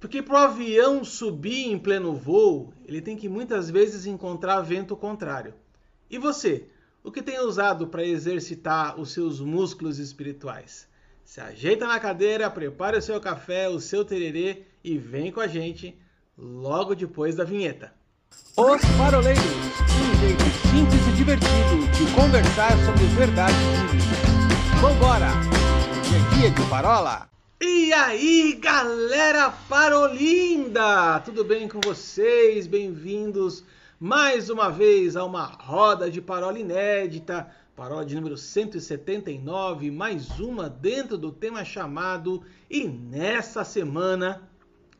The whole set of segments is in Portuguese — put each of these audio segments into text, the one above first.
Porque para o avião subir em pleno voo, ele tem que muitas vezes encontrar vento contrário. E você, o que tem usado para exercitar os seus músculos espirituais? Se ajeita na cadeira, prepare o seu café, o seu tererê e vem com a gente logo depois da vinheta. Os Paroleiros, um jeito simples e divertido de conversar sobre verdades bíblicas. Vambora! Hoje é dia de parola! E aí, galera parolinda! Tudo bem com vocês? Bem-vindos mais uma vez a uma roda de parola inédita, parola de número 179, mais uma dentro do tema chamado E nessa semana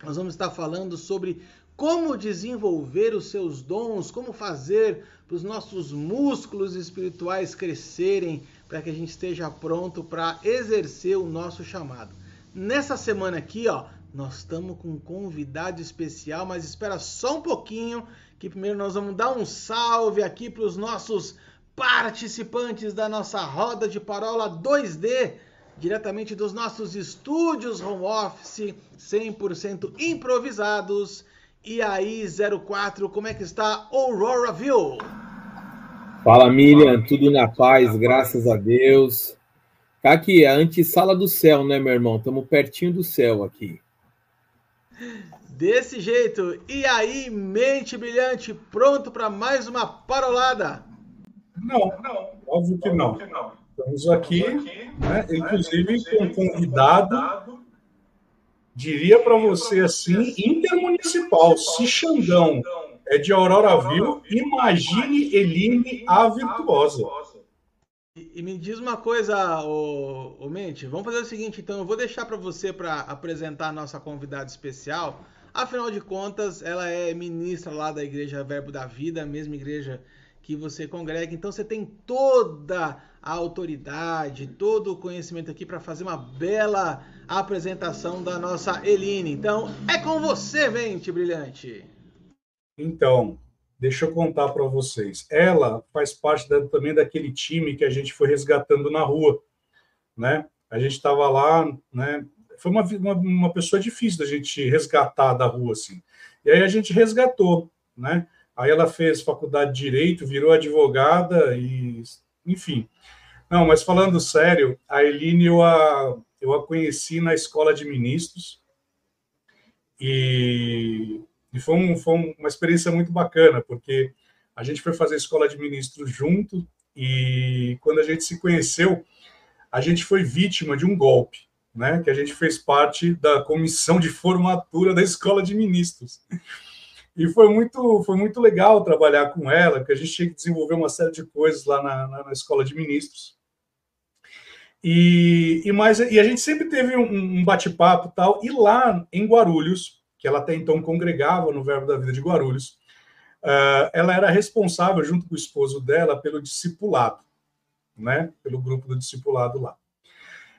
nós vamos estar falando sobre como desenvolver os seus dons, como fazer para os nossos músculos espirituais crescerem, para que a gente esteja pronto para exercer o nosso chamado. Nessa semana aqui, ó, nós estamos com um convidado especial, mas espera só um pouquinho, que primeiro nós vamos dar um salve aqui para os nossos participantes da nossa roda de parola 2D, diretamente dos nossos estúdios home office, 100% improvisados. E aí, 04, como é que está Auroraville? Fala, Miriam, tudo na paz, graças a Deus. Tá aqui, a antessala do céu, né, meu irmão? Estamos pertinho do céu aqui. Desse jeito. E aí, mente brilhante, pronto para mais uma parolada? Não, não, óbvio que não. Estamos aqui, né, inclusive com um convidado, diria para você assim, intermunicipal, se Xandão é de Aurora Viu, imagine Eline a virtuosa. E, me diz uma coisa, ô, ô Mente, vamos fazer o seguinte, então eu vou deixar para você para apresentar a nossa convidada especial. Afinal de contas, ela é ministra lá da Igreja Verbo da Vida, a mesma igreja que você congrega. Então você tem toda a autoridade, todo o conhecimento aqui para fazer uma bela apresentação da nossa Eline. Então é com você, Mente Brilhante. Então, Deixa eu contar para vocês. Ela faz parte da, também daquele time que a gente foi resgatando na rua, né? A gente estava lá, né? Foi uma, uma, uma, pessoa difícil da gente resgatar da rua, assim. E aí a gente resgatou, né? Aí ela fez faculdade de Direito, virou advogada e... Enfim. Não, mas falando sério, a Eline eu a, eu a conheci na escola de ministros e e foi, um, foi uma experiência muito bacana, porque a gente foi fazer escola de ministros junto e quando a gente se conheceu, a gente foi vítima de um golpe, né? Que a gente fez parte da comissão de formatura da escola de ministros. E foi muito, foi muito legal trabalhar com ela, porque a gente tinha que desenvolver uma série de coisas lá na, na, na escola de ministros. E, e, mais, e a gente sempre teve um, um bate-papo tal. E lá em Guarulhos, que ela até então congregava no Verbo da Vida de Guarulhos, uh, ela era responsável, junto com o esposo dela, pelo discipulado, né? Pelo grupo do discipulado lá.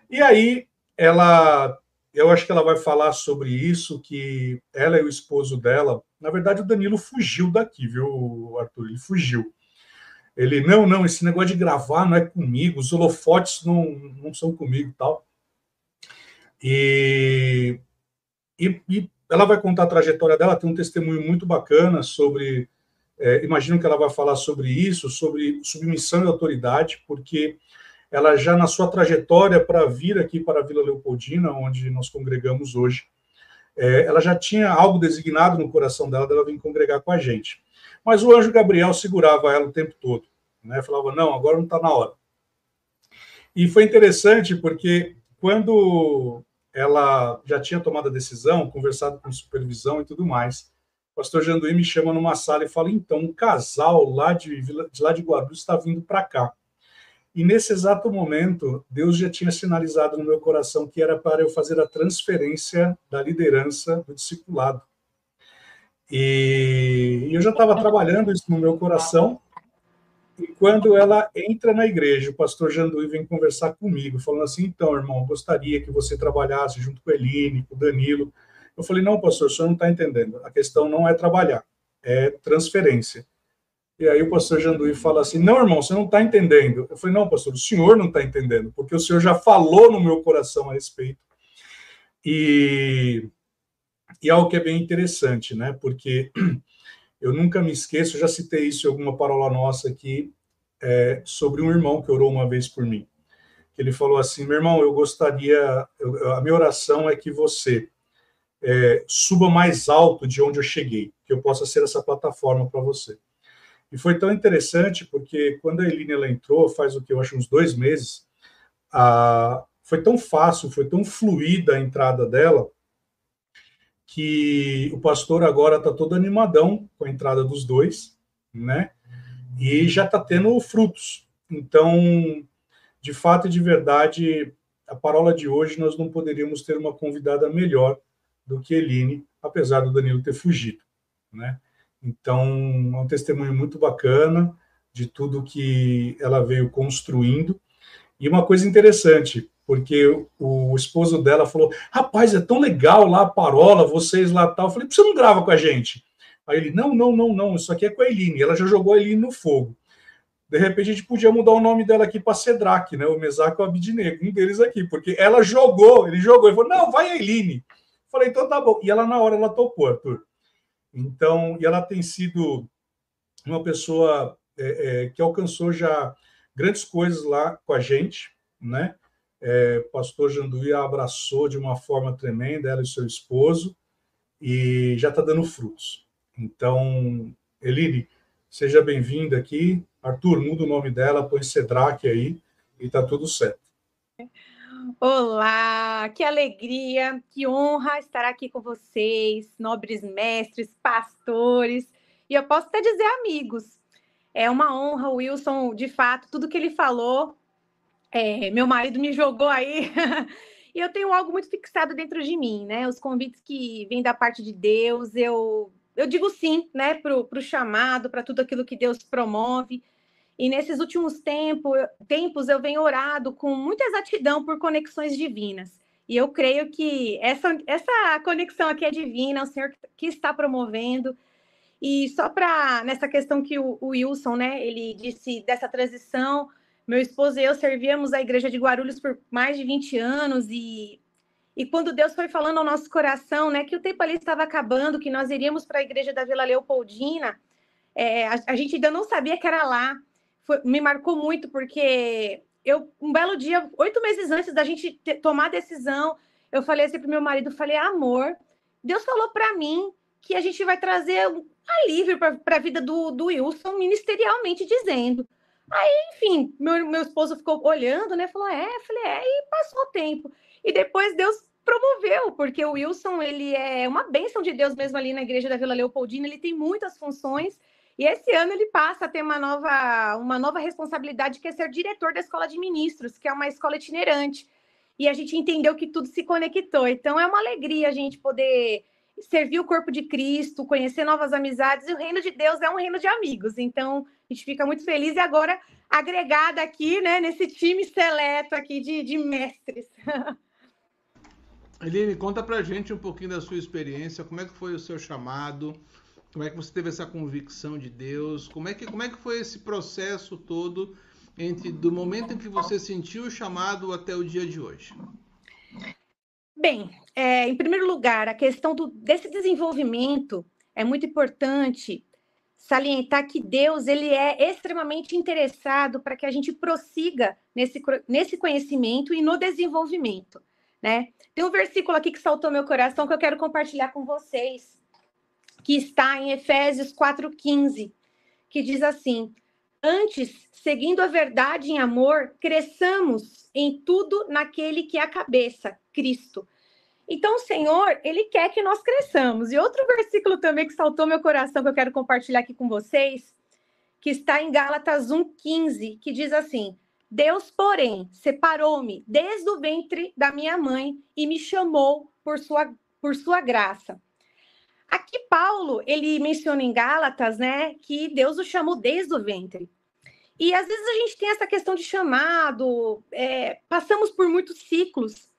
E aí, ela, eu acho que ela vai falar sobre isso, que ela e o esposo dela, na verdade, o Danilo fugiu daqui, viu, Arthur? Ele fugiu. Ele, não, não, esse negócio de gravar não é comigo, os holofotes não, não são comigo tal. E, e, e ela vai contar a trajetória dela, tem um testemunho muito bacana sobre. É, imagino que ela vai falar sobre isso, sobre submissão e autoridade, porque ela já na sua trajetória para vir aqui para a Vila Leopoldina, onde nós congregamos hoje, é, ela já tinha algo designado no coração dela, dela vir congregar com a gente. Mas o anjo Gabriel segurava ela o tempo todo, né? Falava não, agora não está na hora. E foi interessante porque quando ela já tinha tomado a decisão, conversado com supervisão e tudo mais. O pastor Janduí me chama numa sala e fala: então, um casal lá de, de lá de Guarulhos está vindo para cá. E nesse exato momento, Deus já tinha sinalizado no meu coração que era para eu fazer a transferência da liderança do discipulado. E eu já estava trabalhando isso no meu coração, e quando ela entra na igreja, o pastor Janduí vem conversar comigo, falando assim: então, irmão, gostaria que você trabalhasse junto com a Eline, com o Danilo. Eu falei: não, pastor, o senhor não está entendendo. A questão não é trabalhar, é transferência. E aí o pastor Janduí fala assim: não, irmão, você não está entendendo. Eu falei: não, pastor, o senhor não está entendendo, porque o senhor já falou no meu coração a respeito. E, e algo que é bem interessante, né? Porque eu nunca me esqueço, já citei isso em alguma parola nossa aqui, é, sobre um irmão que orou uma vez por mim. Ele falou assim: meu irmão, eu gostaria, eu, a minha oração é que você é, suba mais alto de onde eu cheguei, que eu possa ser essa plataforma para você. E foi tão interessante porque quando a Eline ela entrou, faz o que eu acho uns dois meses, a, foi tão fácil, foi tão fluida a entrada dela, que o pastor agora está todo animadão com a entrada dos dois, né? E já está tendo frutos. Então, de fato e de verdade, a parola de hoje nós não poderíamos ter uma convidada melhor do que Eline, apesar do Danilo ter fugido, né? Então, é um testemunho muito bacana de tudo que ela veio construindo. E uma coisa interessante, porque o esposo dela falou: Rapaz, é tão legal lá a parola, vocês lá tal. Eu falei: você não grava com a gente? Aí ele: Não, não, não, não, isso aqui é com a Eline. Ela já jogou a Eline no fogo. De repente a gente podia mudar o nome dela aqui para Cedrac, né? O Mesac e o Abidnego, um deles aqui, porque ela jogou, ele jogou, ele falou: Não, vai a Eline. Falei: Então tá bom. E ela na hora ela topou, Arthur. Então, e ela tem sido uma pessoa é, é, que alcançou já grandes coisas lá com a gente, né? É, pastor Janduí a abraçou de uma forma tremenda, ela e seu esposo, e já está dando frutos. Então, Eline, seja bem-vinda aqui. Arthur, muda o nome dela, põe Cedraque aí, e está tudo certo. Olá, que alegria, que honra estar aqui com vocês, nobres mestres, pastores, e eu posso até dizer amigos. É uma honra, Wilson, de fato, tudo que ele falou, é, meu marido me jogou aí, e eu tenho algo muito fixado dentro de mim, né? Os convites que vêm da parte de Deus, eu, eu digo sim, né, para o chamado, para tudo aquilo que Deus promove. E nesses últimos tempo, tempos eu venho orado com muita exatidão por conexões divinas. E eu creio que essa, essa conexão aqui é divina, o Senhor que está promovendo. E só para nessa questão que o, o, Wilson, né, ele disse dessa transição, meu esposo e eu servíamos a igreja de Guarulhos por mais de 20 anos e e quando Deus foi falando ao nosso coração, né, que o tempo ali estava acabando, que nós iríamos para a igreja da Vila Leopoldina, é, a, a, gente ainda não sabia que era lá foi, me marcou muito, porque eu, um belo dia, oito meses antes da gente ter, tomar a decisão, eu falei assim para meu marido, falei, amor, Deus falou para mim que a gente vai trazer um alívio para a vida do, do Wilson, ministerialmente dizendo. Aí, enfim, meu, meu esposo ficou olhando, né? Falou, é, falei, é, e passou o tempo. E depois Deus promoveu, porque o Wilson, ele é uma bênção de Deus mesmo ali na igreja da Vila Leopoldina, ele tem muitas funções, e esse ano ele passa a ter uma nova, uma nova responsabilidade, que é ser diretor da Escola de Ministros, que é uma escola itinerante. E a gente entendeu que tudo se conectou. Então é uma alegria a gente poder servir o corpo de Cristo, conhecer novas amizades. E o reino de Deus é um reino de amigos. Então a gente fica muito feliz. E agora agregada aqui, né, nesse time seleto aqui de, de mestres. Eline, conta pra gente um pouquinho da sua experiência, como é que foi o seu chamado, como é que você teve essa convicção de Deus? Como é que, como é que foi esse processo todo entre do momento em que você sentiu o chamado até o dia de hoje? Bem, é, em primeiro lugar, a questão do, desse desenvolvimento é muito importante salientar que Deus ele é extremamente interessado para que a gente prossiga nesse, nesse conhecimento e no desenvolvimento, né? Tem um versículo aqui que saltou meu coração que eu quero compartilhar com vocês, que está em Efésios 4,15, que diz assim: Antes, seguindo a verdade em amor, cresçamos em tudo naquele que é a cabeça, Cristo. Então, o Senhor, Ele quer que nós cresçamos. E outro versículo também que saltou meu coração, que eu quero compartilhar aqui com vocês, que está em Gálatas 1,15, que diz assim: Deus, porém, separou-me desde o ventre da minha mãe e me chamou por sua, por sua graça. Aqui Paulo, ele menciona em Gálatas, né, que Deus o chamou desde o ventre. E às vezes a gente tem essa questão de chamado, é, passamos por muitos ciclos,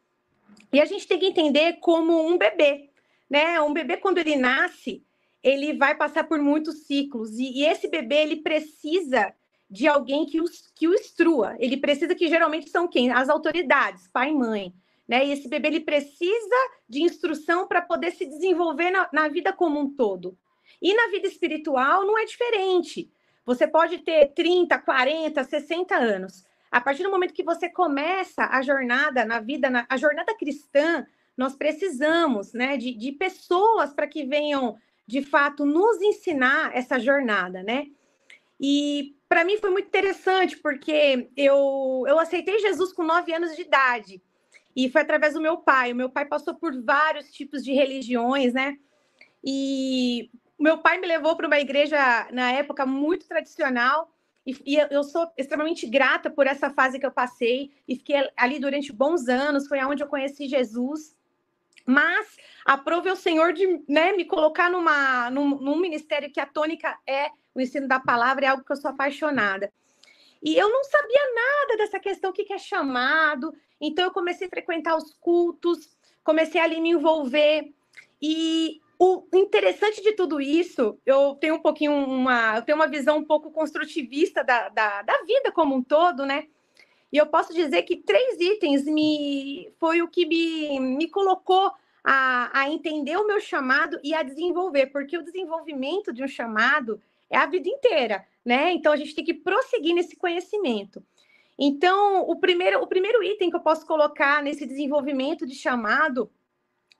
e a gente tem que entender como um bebê, né? Um bebê, quando ele nasce, ele vai passar por muitos ciclos, e, e esse bebê, ele precisa de alguém que, os, que o instrua, ele precisa que geralmente são quem? As autoridades, pai e mãe. né? E esse bebê ele precisa de instrução para poder se desenvolver na, na vida como um todo. E na vida espiritual não é diferente. Você pode ter 30, 40, 60 anos. A partir do momento que você começa a jornada na vida, na, a jornada cristã, nós precisamos né, de, de pessoas para que venham, de fato, nos ensinar essa jornada, né? E para mim foi muito interessante, porque eu, eu aceitei Jesus com nove anos de idade. E foi através do meu pai. O meu pai passou por vários tipos de religiões, né? E meu pai me levou para uma igreja, na época, muito tradicional. E, e, eu sou extremamente grata por essa fase que eu passei. E fiquei ali durante bons anos. Foi onde eu conheci Jesus. Mas aprove o Senhor de né, me colocar numa, num, num ministério que a tônica é o ensino da palavra, é algo que eu sou apaixonada. E eu não sabia nada dessa questão, o que é chamado. Então, eu comecei a frequentar os cultos, comecei ali a me envolver. E o interessante de tudo isso, eu tenho um pouquinho uma, eu tenho uma visão um pouco construtivista da, da, da vida como um todo, né? E eu posso dizer que três itens me foi o que me, me colocou a, a entender o meu chamado e a desenvolver, porque o desenvolvimento de um chamado é a vida inteira, né? Então a gente tem que prosseguir nesse conhecimento. Então, o primeiro, o primeiro item que eu posso colocar nesse desenvolvimento de chamado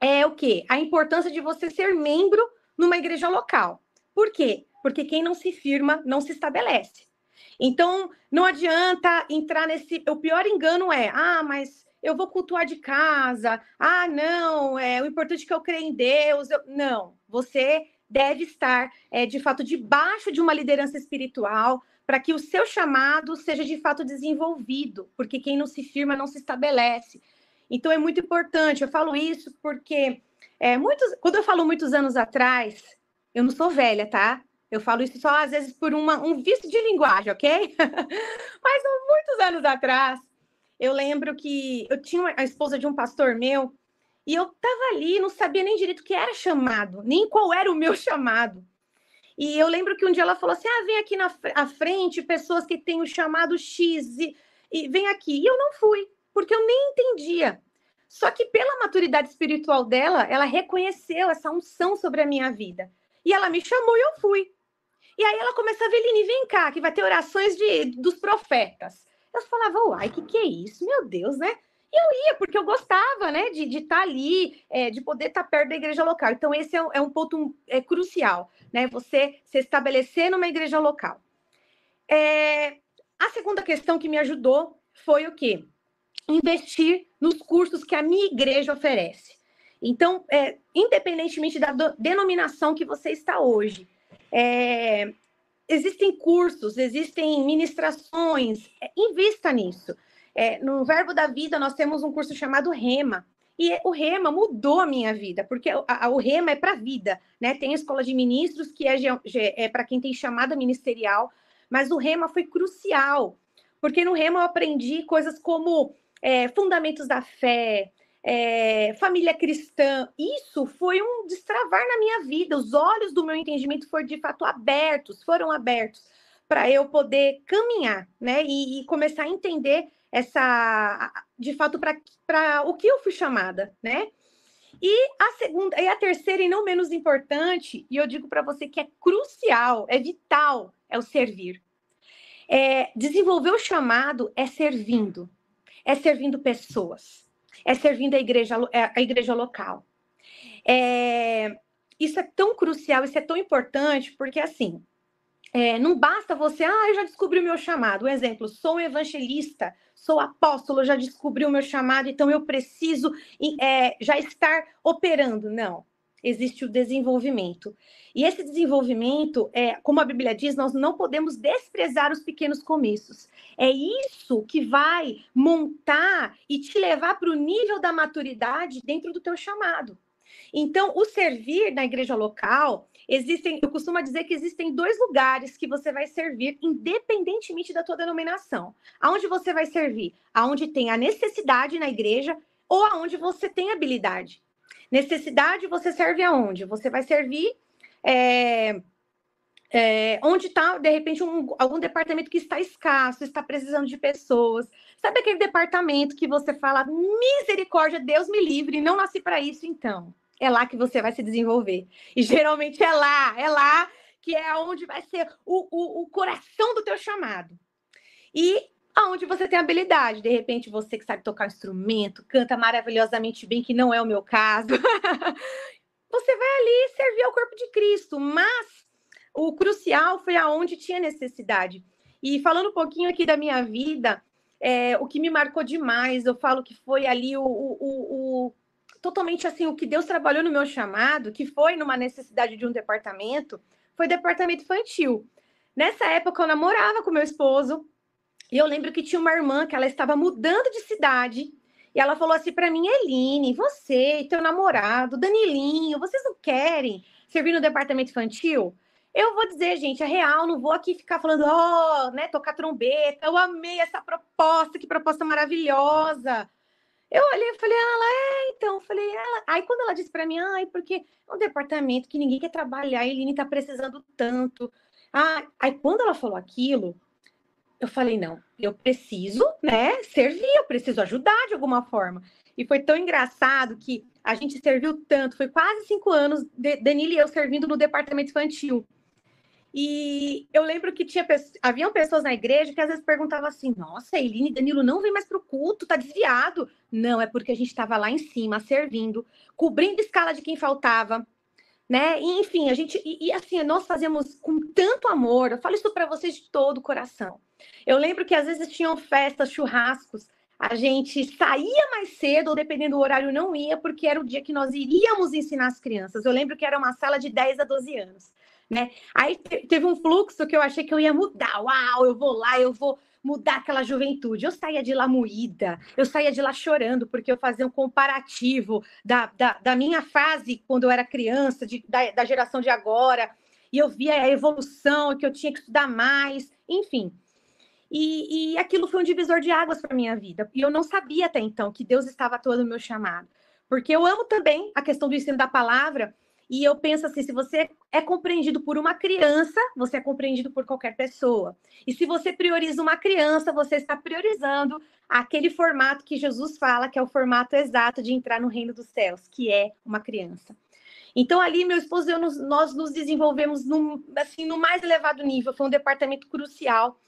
é o quê? A importância de você ser membro numa igreja local. Por quê? Porque quem não se firma não se estabelece. Então, não adianta entrar nesse. O pior engano é: ah, mas eu vou cultuar de casa. Ah, não, é o importante é que eu creia em Deus. Eu... Não, você deve estar, é, de fato, debaixo de uma liderança espiritual para que o seu chamado seja de fato desenvolvido, porque quem não se firma não se estabelece. Então é muito importante. Eu falo isso porque é, muitos, quando eu falo muitos anos atrás, eu não sou velha, tá? Eu falo isso só às vezes por uma, um vício de linguagem, ok? Mas muitos anos atrás, eu lembro que eu tinha a esposa de um pastor meu e eu estava ali, não sabia nem direito o que era chamado, nem qual era o meu chamado. E eu lembro que um dia ela falou assim: ah, vem aqui na frente pessoas que têm o chamado X e, e vem aqui. E eu não fui, porque eu nem entendia. Só que pela maturidade espiritual dela, ela reconheceu essa unção sobre a minha vida. E ela me chamou e eu fui. E aí ela começou a ver, Lini, vem cá, que vai ter orações de, dos profetas. Eu falava, uai, o que, que é isso? Meu Deus, né? E eu ia, porque eu gostava, né, de estar tá ali, é, de poder estar tá perto da igreja local. Então, esse é, é um ponto é, crucial, né? Você se estabelecer numa igreja local. É, a segunda questão que me ajudou foi o quê? Investir nos cursos que a minha igreja oferece. Então, é, independentemente da denominação que você está hoje, é, existem cursos, existem ministrações, é, invista nisso. É, no Verbo da Vida, nós temos um curso chamado Rema. E o Rema mudou a minha vida, porque o Rema é para a vida, né? Tem a escola de ministros, que é, é para quem tem chamada ministerial, mas o Rema foi crucial, porque no Rema eu aprendi coisas como é, fundamentos da fé, é, família cristã. Isso foi um destravar na minha vida. Os olhos do meu entendimento foram de fato abertos, foram abertos para eu poder caminhar, né? E, e, começar a entender essa, de fato, para o que eu fui chamada, né? E a segunda, e a terceira, e não menos importante, e eu digo para você que é crucial, é vital, é o servir. É, desenvolver o chamado é servindo, é servindo pessoas é servindo a igreja, é, a igreja local. É, isso é tão crucial, isso é tão importante, porque assim, é, não basta você, ah, eu já descobri o meu chamado. Um exemplo, sou evangelista, sou apóstolo, já descobri o meu chamado, então eu preciso é, já estar operando. Não existe o desenvolvimento. E esse desenvolvimento, é, como a Bíblia diz, nós não podemos desprezar os pequenos começos. É isso que vai montar e te levar para o nível da maturidade dentro do teu chamado. Então, o servir na igreja local, existem, eu costumo dizer que existem dois lugares que você vai servir, independentemente da tua denominação. Aonde você vai servir? Aonde tem a necessidade na igreja ou aonde você tem habilidade. Necessidade você serve aonde? Você vai servir é, é, onde está, de repente, um, algum departamento que está escasso, está precisando de pessoas. Sabe aquele departamento que você fala, misericórdia, Deus me livre, não nasci para isso, então. É lá que você vai se desenvolver. E geralmente é lá, é lá que é onde vai ser o, o, o coração do teu chamado. E aonde você tem habilidade. De repente, você que sabe tocar um instrumento, canta maravilhosamente bem, que não é o meu caso. você vai ali servir ao corpo de Cristo, mas o crucial foi aonde tinha necessidade. E falando um pouquinho aqui da minha vida, é, o que me marcou demais, eu falo que foi ali o, o, o, totalmente assim o que Deus trabalhou no meu chamado, que foi numa necessidade de um departamento, foi departamento infantil. Nessa época eu namorava com meu esposo e eu lembro que tinha uma irmã que ela estava mudando de cidade e ela falou assim para mim, Eline, você teu namorado, Danilinho, vocês não querem servir no departamento infantil? Eu vou dizer, gente, é real, não vou aqui ficar falando, ó, oh, né, tocar trombeta, eu amei essa proposta, que proposta maravilhosa. Eu olhei e falei, ela é, então, falei, ela. Aí quando ela disse para mim, ai, porque é um departamento que ninguém quer trabalhar, a Eline tá precisando tanto. Ah, aí quando ela falou aquilo, eu falei, não, eu preciso, né, servir, eu preciso ajudar de alguma forma. E foi tão engraçado que a gente serviu tanto, foi quase cinco anos, Danilo e eu servindo no departamento infantil. E eu lembro que tinha haviam pessoas na igreja que às vezes perguntavam assim: Nossa, Eline e Danilo não vem mais para o culto, tá desviado. Não, é porque a gente estava lá em cima servindo, cobrindo escala de quem faltava, né? E, enfim, a gente e, e, assim nós fazemos com tanto amor. Eu falo isso para vocês de todo o coração. Eu lembro que às vezes tinham festas, churrascos. A gente saía mais cedo, ou dependendo do horário, não ia, porque era o dia que nós iríamos ensinar as crianças. Eu lembro que era uma sala de 10 a 12 anos né? Aí teve um fluxo que eu achei que eu ia mudar. Uau, eu vou lá, eu vou mudar aquela juventude. Eu saía de lá moída, eu saía de lá chorando, porque eu fazia um comparativo da, da, da minha fase quando eu era criança, de, da, da geração de agora, e eu via a evolução, que eu tinha que estudar mais, enfim. E, e aquilo foi um divisor de águas para minha vida. E eu não sabia até então que Deus estava atuando no meu chamado. Porque eu amo também a questão do ensino da palavra, e eu penso assim: se você é compreendido por uma criança, você é compreendido por qualquer pessoa. E se você prioriza uma criança, você está priorizando aquele formato que Jesus fala, que é o formato exato de entrar no reino dos céus, que é uma criança. Então, ali, meu esposo e eu, nós nos desenvolvemos assim, no mais elevado nível, foi um departamento crucial.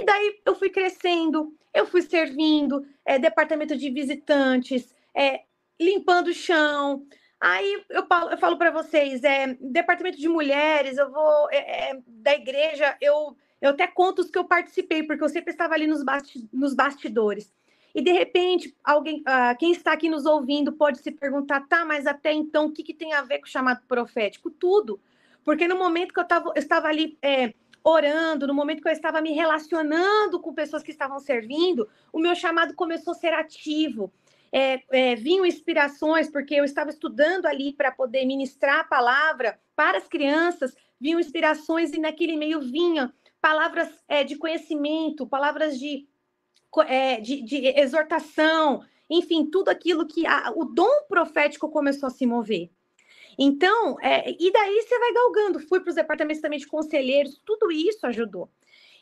E daí eu fui crescendo, eu fui servindo, é, departamento de visitantes, é, limpando o chão, Aí eu falo, eu falo para vocês, é, departamento de mulheres, eu vou é, é, da igreja, eu, eu até conto os que eu participei, porque eu sempre estava ali nos, basti nos bastidores. E de repente, alguém, uh, quem está aqui nos ouvindo pode se perguntar, tá, mas até então o que, que tem a ver com o chamado profético? Tudo. Porque no momento que eu, tava, eu estava ali é, orando, no momento que eu estava me relacionando com pessoas que estavam servindo, o meu chamado começou a ser ativo é, é, vinham inspirações, porque eu estava estudando ali para poder ministrar a palavra para as crianças, vinham inspirações e naquele meio vinham palavras é, de conhecimento, palavras de, é, de, de, exortação, enfim, tudo aquilo que a, o dom profético começou a se mover. Então, é, e daí você vai galgando. Fui para os departamentos também de conselheiros, tudo isso ajudou.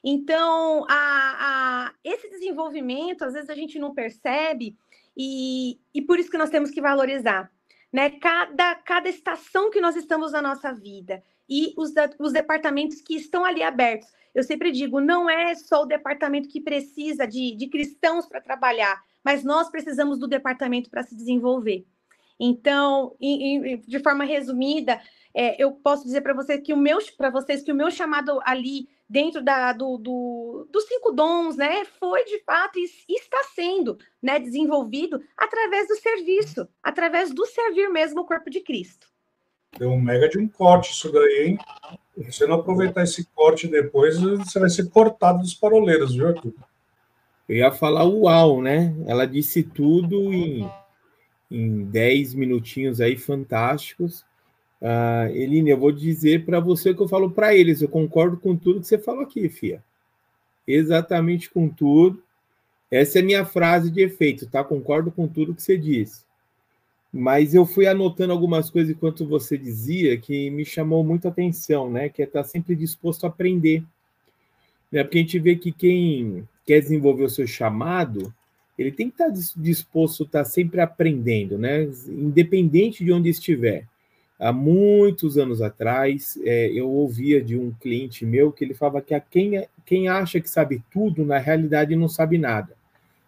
Então, a, a, esse desenvolvimento, às vezes a gente não percebe, e, e por isso que nós temos que valorizar, né? Cada, cada estação que nós estamos na nossa vida e os, os departamentos que estão ali abertos. Eu sempre digo, não é só o departamento que precisa de, de cristãos para trabalhar, mas nós precisamos do departamento para se desenvolver. Então, em, em, de forma resumida, é, eu posso dizer para você que o meu, para vocês que o meu chamado ali dentro da, do, do, dos cinco dons, né, foi de fato e está sendo né, desenvolvido através do serviço, através do servir mesmo o corpo de Cristo. Deu um mega de um corte isso daí, hein? Se você não aproveitar esse corte depois, você vai ser cortado dos paroleiros, viu, Arthur? Eu ia falar uau, né? Ela disse tudo em, em 10 minutinhos aí fantásticos. Uh, Eline, eu vou dizer para você o que eu falo para eles. Eu concordo com tudo que você falou aqui, Fia. Exatamente com tudo. Essa é minha frase de efeito, tá? Concordo com tudo que você disse. Mas eu fui anotando algumas coisas enquanto você dizia que me chamou muita atenção, né? Que é estar sempre disposto a aprender. Né? Porque a gente vê que quem quer desenvolver o seu chamado, ele tem que estar disposto a estar sempre aprendendo, né? Independente de onde estiver. Há muitos anos atrás, é, eu ouvia de um cliente meu que ele falava que a quem, quem acha que sabe tudo, na realidade não sabe nada.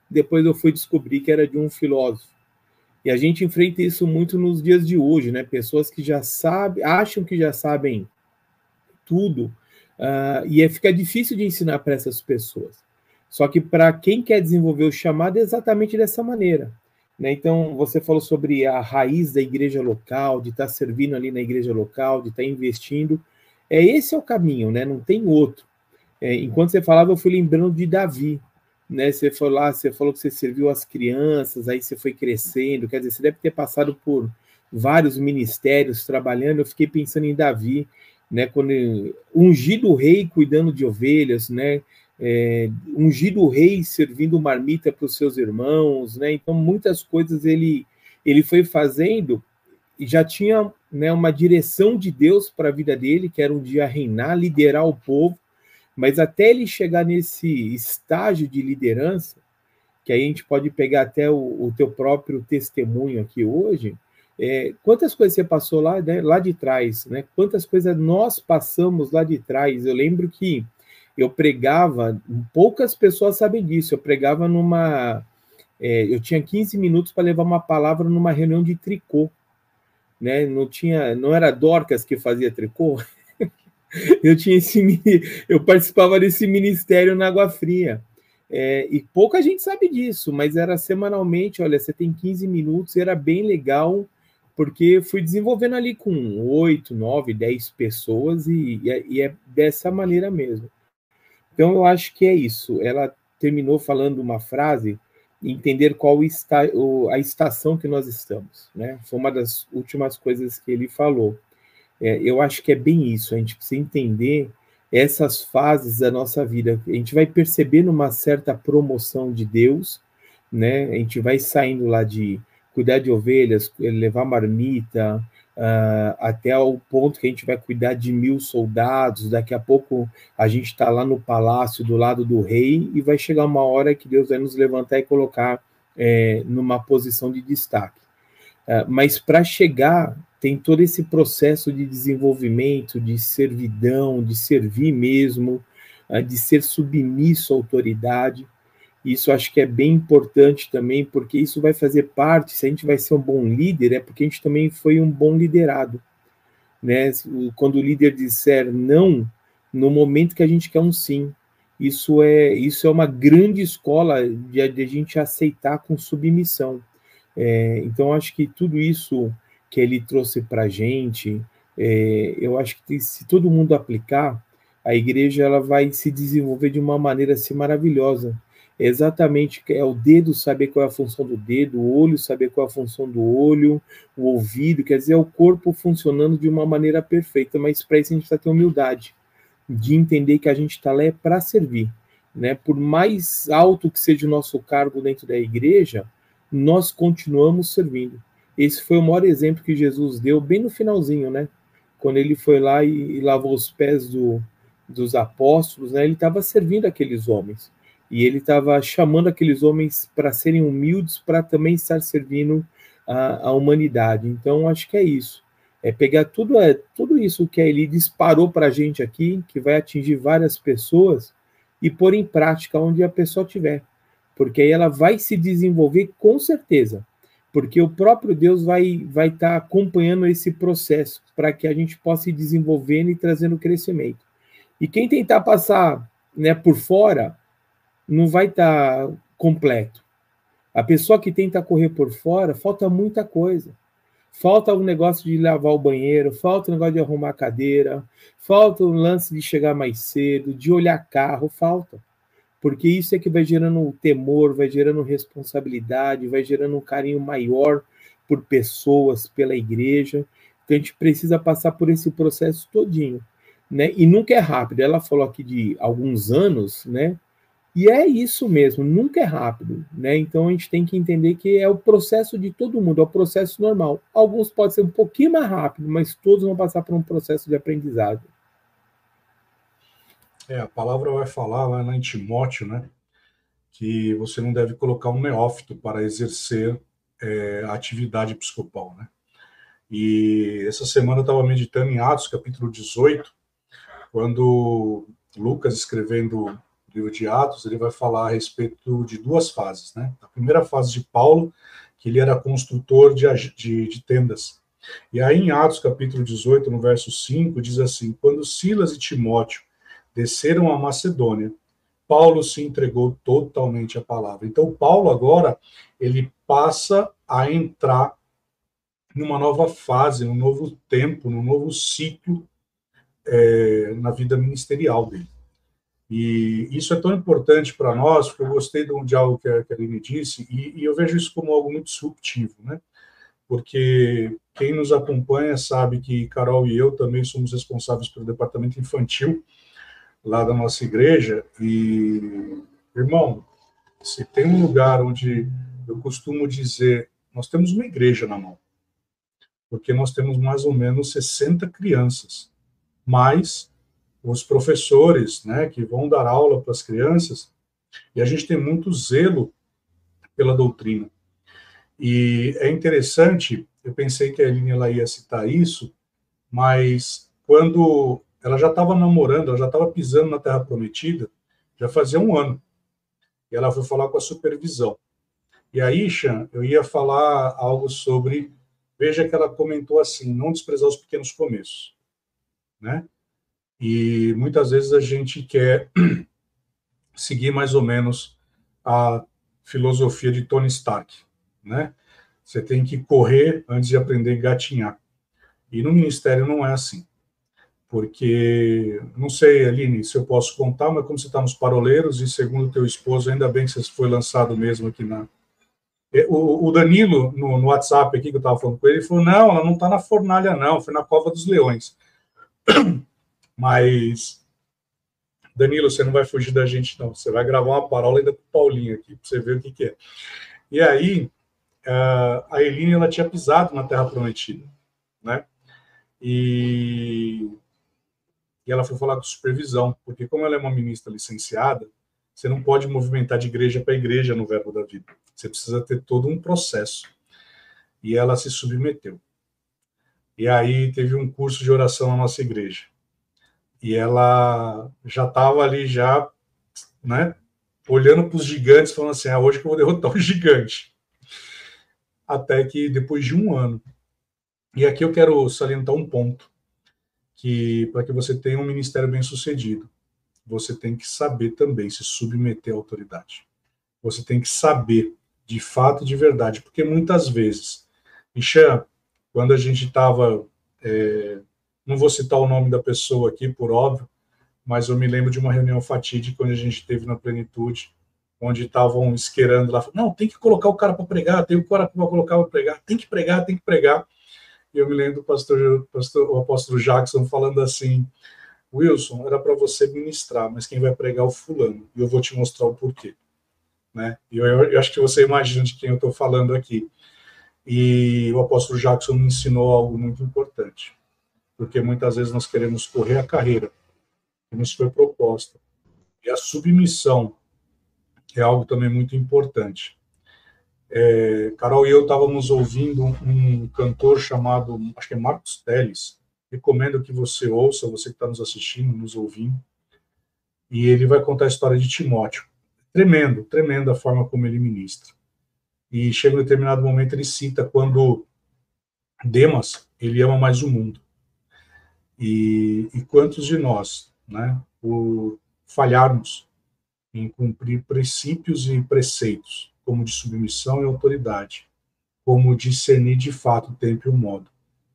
Depois eu fui descobrir que era de um filósofo e a gente enfrenta isso muito nos dias de hoje, né? Pessoas que já sabem, acham que já sabem tudo, uh, e é, fica difícil de ensinar para essas pessoas. Só que para quem quer desenvolver o chamado é exatamente dessa maneira. Né? Então, você falou sobre a raiz da igreja local, de estar tá servindo ali na igreja local, de estar tá investindo. É esse é o caminho, né? Não tem outro. É, enquanto você falava, eu fui lembrando de Davi né? Você foi lá, você falou que você serviu as crianças, aí você foi crescendo, quer dizer, você deve ter passado por vários ministérios trabalhando. Eu fiquei pensando em Davi, né? Quando ungido rei cuidando de ovelhas, né? É, ungido rei servindo marmita para os seus irmãos, né? Então muitas coisas ele ele foi fazendo e já tinha né, uma direção de Deus para a vida dele, que era um dia reinar, liderar o povo. Mas até ele chegar nesse estágio de liderança, que aí a gente pode pegar até o, o teu próprio testemunho aqui hoje, é, quantas coisas você passou lá, né, lá de trás, né? Quantas coisas nós passamos lá de trás. Eu lembro que eu pregava, poucas pessoas sabem disso, eu pregava numa. É, eu tinha 15 minutos para levar uma palavra numa reunião de tricô. Né? Não tinha, não era Dorcas que fazia tricô, eu tinha esse eu participava desse ministério na Água Fria. É, e pouca gente sabe disso, mas era semanalmente, olha, você tem 15 minutos, era bem legal, porque fui desenvolvendo ali com 8, 9, 10 pessoas, e, e, é, e é dessa maneira mesmo. Então, eu acho que é isso. Ela terminou falando uma frase, entender qual está a estação que nós estamos, né? Foi uma das últimas coisas que ele falou. É, eu acho que é bem isso, a gente precisa entender essas fases da nossa vida. A gente vai percebendo uma certa promoção de Deus, né? A gente vai saindo lá de cuidar de ovelhas, levar marmita, uh, até o ponto que a gente vai cuidar de mil soldados. Daqui a pouco a gente está lá no palácio do lado do rei e vai chegar uma hora que Deus vai nos levantar e colocar é, numa posição de destaque. Uh, mas para chegar tem todo esse processo de desenvolvimento, de servidão, de servir mesmo, ah, de ser submisso à autoridade. Isso acho que é bem importante também, porque isso vai fazer parte, se a gente vai ser um bom líder, é porque a gente também foi um bom liderado. Né? Quando o líder disser não, no momento que a gente quer um sim, isso é, isso é uma grande escola de, de a gente aceitar com submissão. É, então, acho que tudo isso que ele trouxe para a gente, é, eu acho que se todo mundo aplicar, a igreja ela vai se desenvolver de uma maneira assim maravilhosa. Exatamente é o dedo saber qual é a função do dedo, o olho saber qual é a função do olho, o ouvido, quer dizer, é o corpo funcionando de uma maneira perfeita, mas para isso a gente precisa ter humildade, de entender que a gente está lá é para servir. Né? Por mais alto que seja o nosso cargo dentro da igreja, nós continuamos servindo. Esse foi o maior exemplo que Jesus deu bem no finalzinho, né? Quando ele foi lá e, e lavou os pés do, dos apóstolos, né? Ele estava servindo aqueles homens e ele estava chamando aqueles homens para serem humildes, para também estar servindo a, a, humanidade. Então, acho que é isso. É pegar tudo, é, tudo isso que ele disparou para a gente aqui, que vai atingir várias pessoas, e pôr em prática onde a pessoa estiver. Porque aí ela vai se desenvolver com certeza porque o próprio Deus vai vai estar tá acompanhando esse processo para que a gente possa ir desenvolvendo e trazendo crescimento. E quem tentar passar né, por fora não vai estar tá completo. A pessoa que tenta correr por fora, falta muita coisa. Falta um negócio de lavar o banheiro, falta um negócio de arrumar a cadeira, falta um lance de chegar mais cedo, de olhar carro, falta porque isso é que vai gerando temor, vai gerando responsabilidade, vai gerando um carinho maior por pessoas, pela igreja. Então a gente precisa passar por esse processo todinho, né? E nunca é rápido. Ela falou aqui de alguns anos, né? E é isso mesmo, nunca é rápido, né? Então a gente tem que entender que é o processo de todo mundo, é o processo normal. Alguns podem ser um pouquinho mais rápido, mas todos vão passar por um processo de aprendizado. É, a palavra vai falar lá em Timóteo, né? Que você não deve colocar um neófito para exercer é, atividade episcopal, né? E essa semana eu estava meditando em Atos, capítulo 18, quando Lucas, escrevendo o livro de Atos, ele vai falar a respeito de duas fases, né? A primeira fase de Paulo, que ele era construtor de, de, de tendas. E aí em Atos, capítulo 18, no verso 5, diz assim: Quando Silas e Timóteo desceram a Macedônia, Paulo se entregou totalmente à palavra. Então, Paulo agora, ele passa a entrar numa nova fase, num novo tempo, num novo ciclo é, na vida ministerial dele. E isso é tão importante para nós, porque eu gostei de, um, de algo que a, que disse, e, e, eu vejo isso como algo muito disruptivo, né? Porque quem nos acompanha sabe que Carol e eu também somos responsáveis pelo departamento infantil lá da nossa igreja, e, irmão, se tem um lugar onde eu costumo dizer, nós temos uma igreja na mão porque nós temos mais ou menos 60 crianças, mais os professores, né, que vão dar aula para as crianças, e a gente tem muito zelo pela doutrina. E é interessante, eu pensei que a Eline ela ia citar isso, mas quando ela já estava namorando, ela já estava pisando na Terra Prometida, já fazia um ano. E ela foi falar com a supervisão. E aí, Chan, eu ia falar algo sobre Veja que ela comentou assim: não desprezar os pequenos começos, né? E muitas vezes a gente quer seguir mais ou menos a filosofia de Tony Stark, né? Você tem que correr antes de aprender a gatinhar. E no ministério não é assim. Porque, não sei, Aline, se eu posso contar, mas como você está nos paroleiros, e segundo teu esposo, ainda bem que você foi lançado mesmo aqui na, é, o, Danilo, no, no, WhatsApp aqui que eu estava falando com ele, ele falou: não, ela não está na fornalha, não, foi na Cova dos Leões. Mas, Danilo, você não vai fugir da gente, não. Você vai gravar uma parola ainda com o Paulinho aqui, para você ver o que, que é. E aí, a Eline, ela tinha pisado na Terra Prometida, né? E, e ela foi falar com supervisão, porque como ela é uma ministra licenciada, você não pode movimentar de igreja para igreja no verbo da vida. Você precisa ter todo um processo. E ela se submeteu. E aí teve um curso de oração na nossa igreja. E ela já estava ali, já, né, olhando para os gigantes, falando assim: ah, hoje que eu vou derrotar o gigante. Até que depois de um ano. E aqui eu quero salientar um ponto: que para que você tenha um ministério bem sucedido, você tem que saber também se submeter à autoridade. Você tem que saber de fato, de verdade, porque muitas vezes, Ixan, quando a gente estava, é, não vou citar o nome da pessoa aqui, por óbvio, mas eu me lembro de uma reunião fatídica onde a gente teve na plenitude, onde estavam esquerando lá, não, tem que colocar o cara para pregar, tem o cara para colocar para pregar, tem que pregar, tem que pregar. E eu me lembro do pastor, pastor o apóstolo Jackson falando assim, Wilson, era para você ministrar, mas quem vai pregar é o fulano, e eu vou te mostrar o porquê né? E eu, eu, acho que você imagina de quem eu estou falando aqui. E o apóstolo Jackson me ensinou algo muito importante, porque muitas vezes nós queremos correr a carreira que nos foi proposta. E a submissão é algo também muito importante. É, Carol e eu estávamos ouvindo um, cantor chamado, acho que é Marcos Teles. Recomendo que você ouça, você que está nos assistindo, nos ouvindo. E ele vai contar a história de Timóteo. Tremendo, tremendo a forma como ele ministra. E chega um determinado momento, ele cita quando Demas, ele ama mais o mundo. E, e quantos de nós, né, por falharmos em cumprir princípios e preceitos, como de submissão e autoridade, como discernir de fato o tempo e o modo,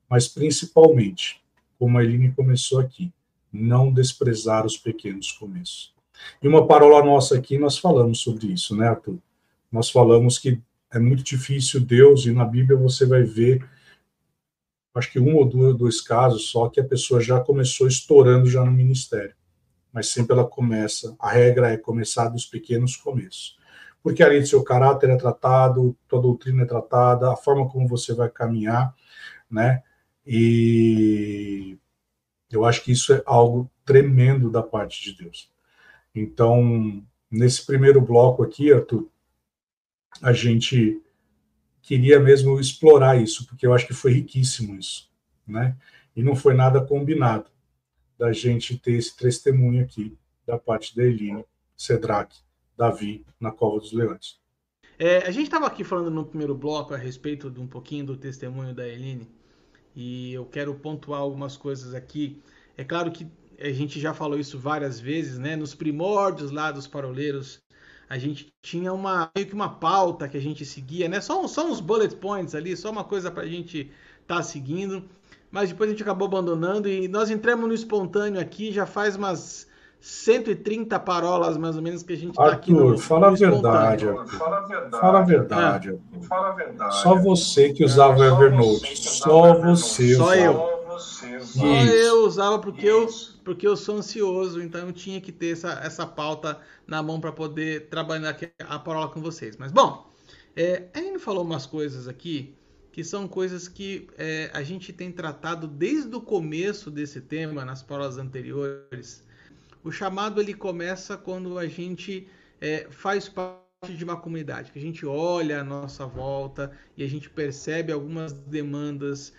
mas principalmente, como a Eline começou aqui, não desprezar os pequenos começos. E uma parola nossa aqui, nós falamos sobre isso, né, Arthur? Nós falamos que é muito difícil Deus, e na Bíblia você vai ver, acho que um ou dois casos só, que a pessoa já começou estourando já no ministério. mas sempre ela começa, a regra é começar dos pequenos começos. Porque ali seu caráter é tratado, tua doutrina é tratada, a forma como você vai caminhar, né? E eu acho que isso é algo tremendo da parte de Deus. Então, nesse primeiro bloco aqui, Arthur, a gente queria mesmo explorar isso, porque eu acho que foi riquíssimo isso, né? E não foi nada combinado da gente ter esse testemunho aqui da parte da Eline, Cedrac, Davi, na Cova dos Leões. É, a gente estava aqui falando no primeiro bloco a respeito de um pouquinho do testemunho da Eline, e eu quero pontuar algumas coisas aqui. É claro que a gente já falou isso várias vezes, né? Nos primórdios lá dos paroleiros, a gente tinha uma meio que uma pauta que a gente seguia, né? Só, só uns bullet points ali, só uma coisa para a gente estar tá seguindo. Mas depois a gente acabou abandonando e nós entramos no espontâneo aqui, já faz umas 130 parolas mais ou menos que a gente está aqui no, fala no a verdade, Arthur. Fala a verdade. Fala a verdade. É. Fala a verdade. Só você que usava o Evernote. Só você. Só eu. Só eu usava porque eu porque eu sou ansioso, então eu tinha que ter essa, essa pauta na mão para poder trabalhar aqui a parola com vocês. Mas, bom, é, a gente falou umas coisas aqui que são coisas que é, a gente tem tratado desde o começo desse tema, nas parolas anteriores. O chamado ele começa quando a gente é, faz parte de uma comunidade, que a gente olha a nossa volta e a gente percebe algumas demandas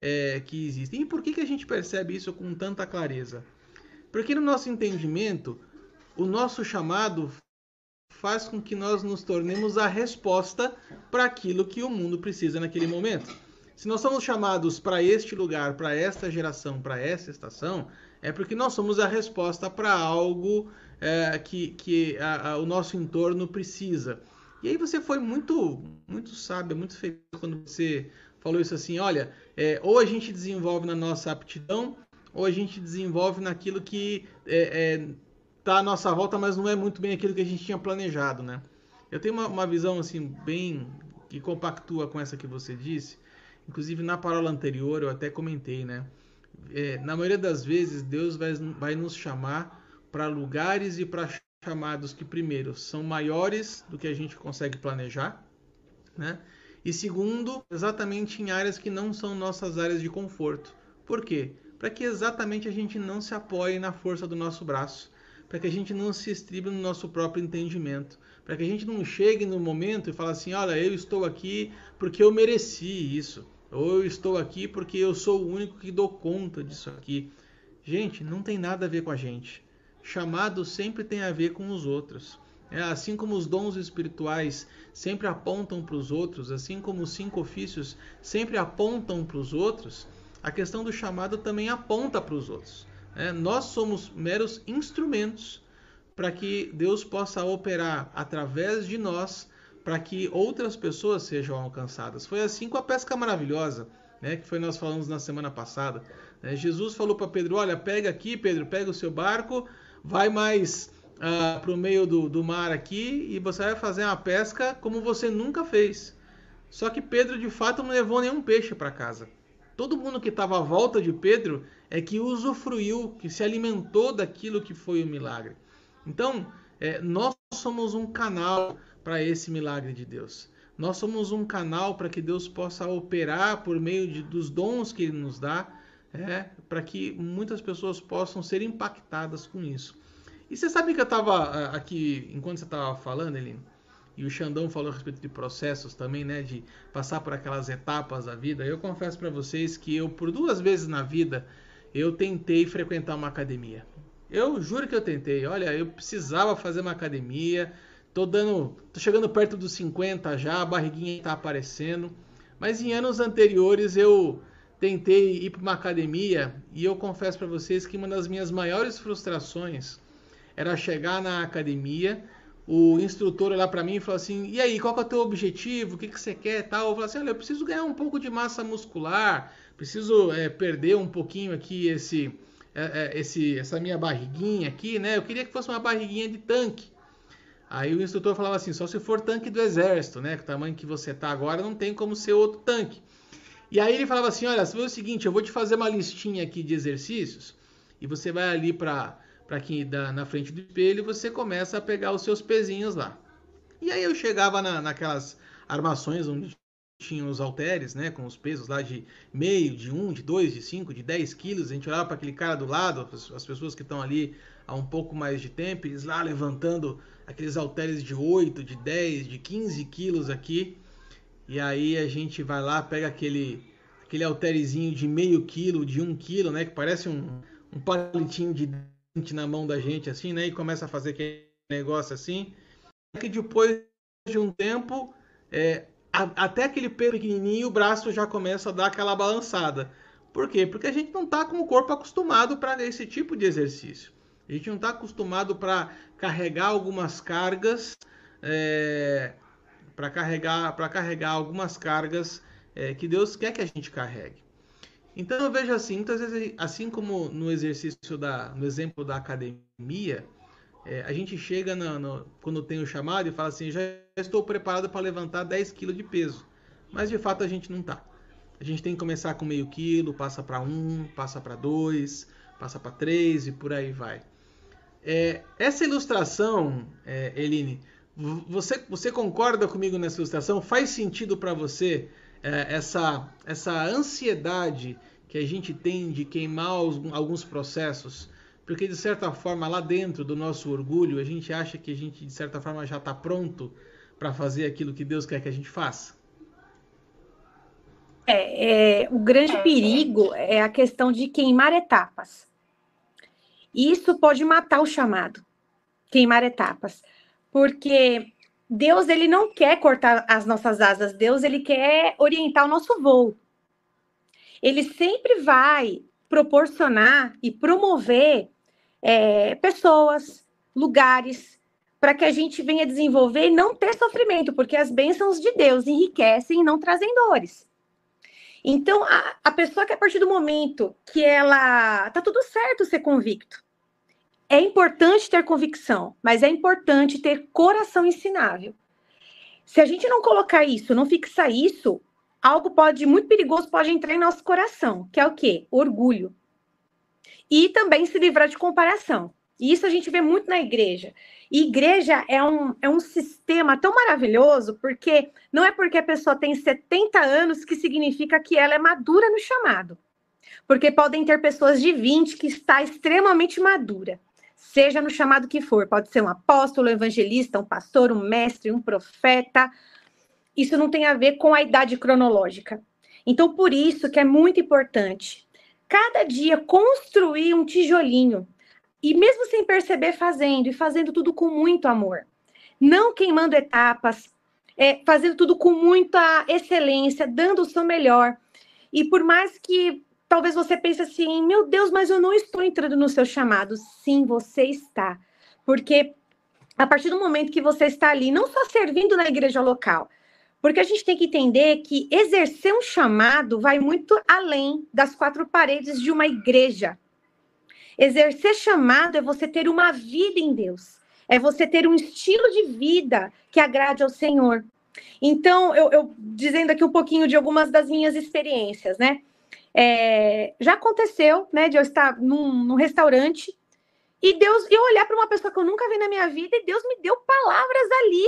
é, que existem. E por que, que a gente percebe isso com tanta clareza? Porque no nosso entendimento, o nosso chamado faz com que nós nos tornemos a resposta para aquilo que o mundo precisa naquele momento. Se nós somos chamados para este lugar, para esta geração, para esta estação, é porque nós somos a resposta para algo é, que, que a, a, o nosso entorno precisa. E aí você foi muito, muito sábio, muito feliz quando você falou isso assim: olha, é, ou a gente desenvolve na nossa aptidão, ou a gente desenvolve naquilo que é, é, tá à nossa volta, mas não é muito bem aquilo que a gente tinha planejado, né? Eu tenho uma, uma visão assim bem que compactua com essa que você disse. Inclusive na parola anterior eu até comentei, né? É, na maioria das vezes Deus vai, vai nos chamar para lugares e para chamados que primeiro são maiores do que a gente consegue planejar, né? E segundo, exatamente em áreas que não são nossas áreas de conforto. Por quê? Para que exatamente a gente não se apoie na força do nosso braço, para que a gente não se estribe no nosso próprio entendimento, para que a gente não chegue no momento e fale assim: olha, eu estou aqui porque eu mereci isso, ou eu estou aqui porque eu sou o único que dou conta disso aqui. Gente, não tem nada a ver com a gente. Chamado sempre tem a ver com os outros. É, assim como os dons espirituais sempre apontam para os outros, assim como os cinco ofícios sempre apontam para os outros, a questão do chamado também aponta para os outros. É, nós somos meros instrumentos para que Deus possa operar através de nós para que outras pessoas sejam alcançadas. Foi assim com a pesca maravilhosa, né, que foi nós falamos na semana passada. É, Jesus falou para Pedro: Olha, pega aqui, Pedro, pega o seu barco, vai mais uh, ah, para o meio do, do mar aqui e você vai fazer uma pesca como você nunca fez. Só que Pedro de fato não levou nenhum peixe para casa. Todo mundo que estava à volta de Pedro é que usufruiu, que se alimentou daquilo que foi o milagre. Então, é, nós somos um canal para esse milagre de Deus. Nós somos um canal para que Deus possa operar por meio de, dos dons que Ele nos dá, é, para que muitas pessoas possam ser impactadas com isso. E você sabe que eu estava ah, aqui, enquanto você estava falando, Eline, e o Xandão falou a respeito de processos também, né, de passar por aquelas etapas da vida. Eu confesso para vocês que eu, por duas vezes na vida, eu tentei frequentar uma academia. Eu juro que eu tentei. Olha, eu precisava fazer uma academia. Tô dando, tô chegando perto dos 50 já, a barriguinha está aparecendo. Mas em anos anteriores eu tentei ir para uma academia e eu confesso para vocês que uma das minhas maiores frustrações era chegar na academia, o instrutor olhar para mim e falar assim: "E aí, qual é o teu objetivo? O que que você quer?" Tal. Eu falei assim: "Olha, eu preciso ganhar um pouco de massa muscular, preciso é, perder um pouquinho aqui esse, é, esse essa minha barriguinha aqui, né? Eu queria que fosse uma barriguinha de tanque." Aí o instrutor falava assim: "Só se for tanque do exército, né? Com o tamanho que você tá agora, não tem como ser outro tanque." E aí ele falava assim: "Olha, se for o seguinte, eu vou te fazer uma listinha aqui de exercícios e você vai ali para para que dá na frente do espelho você começa a pegar os seus pezinhos lá. E aí eu chegava na, naquelas armações onde tinham os halteres, né, com os pesos lá de meio, de um, de dois, de cinco, de dez quilos. A gente olhava para aquele cara do lado, as pessoas que estão ali há um pouco mais de tempo, eles lá levantando aqueles halteres de 8, de 10, de 15 quilos aqui. E aí a gente vai lá, pega aquele aquele halterezinho de meio quilo, de um quilo, né, que parece um, um palitinho de na mão da gente assim, né, e começa a fazer aquele negócio assim. Que depois de um tempo é, a, até aquele pequenininho, o braço já começa a dar aquela balançada. Por quê? Porque a gente não está com o corpo acostumado para esse tipo de exercício. A gente não está acostumado para carregar algumas cargas, é, para carregar, para carregar algumas cargas é, que Deus quer que a gente carregue. Então eu vejo assim, muitas vezes, assim como no exercício da, no exemplo da academia, é, a gente chega no, no, quando tem o chamado e fala assim: já estou preparado para levantar 10 quilos de peso. Mas de fato a gente não está. A gente tem que começar com meio quilo, passa para um, passa para dois, passa para três e por aí vai. É, essa ilustração, é, Eline, você, você concorda comigo nessa ilustração? Faz sentido para você é, essa, essa ansiedade que a gente tem de queimar alguns processos? porque de certa forma lá dentro do nosso orgulho a gente acha que a gente de certa forma já está pronto para fazer aquilo que Deus quer que a gente faça. É, é, o grande perigo é a questão de queimar etapas. Isso pode matar o chamado, queimar etapas, porque Deus ele não quer cortar as nossas asas, Deus ele quer orientar o nosso voo. Ele sempre vai proporcionar e promover é, pessoas, lugares, para que a gente venha desenvolver e não ter sofrimento, porque as bênçãos de Deus enriquecem e não trazem dores. Então, a, a pessoa que a partir do momento que ela tá tudo certo ser convicto, é importante ter convicção, mas é importante ter coração ensinável. Se a gente não colocar isso, não fixar isso, algo pode muito perigoso pode entrar em nosso coração, que é o quê? Orgulho e também se livrar de comparação. E isso a gente vê muito na igreja. E igreja é um, é um sistema tão maravilhoso, porque não é porque a pessoa tem 70 anos que significa que ela é madura no chamado. Porque podem ter pessoas de 20 que está extremamente madura, seja no chamado que for. Pode ser um apóstolo, um evangelista, um pastor, um mestre, um profeta. Isso não tem a ver com a idade cronológica. Então, por isso que é muito importante cada dia construir um tijolinho. E mesmo sem perceber, fazendo, e fazendo tudo com muito amor. Não queimando etapas, é, fazendo tudo com muita excelência, dando o seu melhor. E por mais que talvez você pense assim, meu Deus, mas eu não estou entrando no seu chamado. Sim, você está. Porque a partir do momento que você está ali, não só servindo na igreja local, porque a gente tem que entender que exercer um chamado vai muito além das quatro paredes de uma igreja. Exercer chamado é você ter uma vida em Deus, é você ter um estilo de vida que agrade ao Senhor. Então, eu, eu dizendo aqui um pouquinho de algumas das minhas experiências, né? É, já aconteceu, né, de eu estar num, num restaurante e Deus, eu olhar para uma pessoa que eu nunca vi na minha vida e Deus me deu palavras ali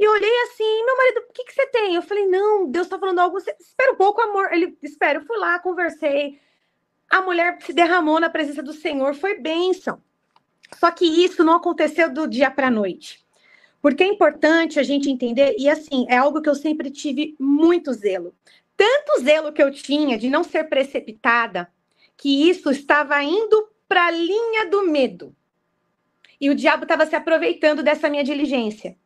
e eu olhei assim, meu marido, o que, que você tem? Eu falei, não, Deus está falando algo. Espera um pouco, amor. Ele, espera, eu fui lá, conversei. A mulher se derramou na presença do Senhor, foi bênção. Só que isso não aconteceu do dia para a noite. Porque é importante a gente entender, e assim, é algo que eu sempre tive muito zelo. Tanto zelo que eu tinha de não ser precipitada, que isso estava indo para a linha do medo. E o diabo estava se aproveitando dessa minha diligência.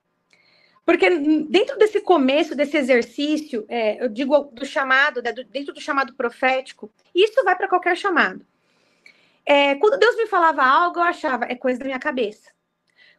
Porque dentro desse começo, desse exercício, é, eu digo do chamado, né, dentro do chamado profético, isso vai para qualquer chamado. É, quando Deus me falava algo, eu achava, é coisa da minha cabeça.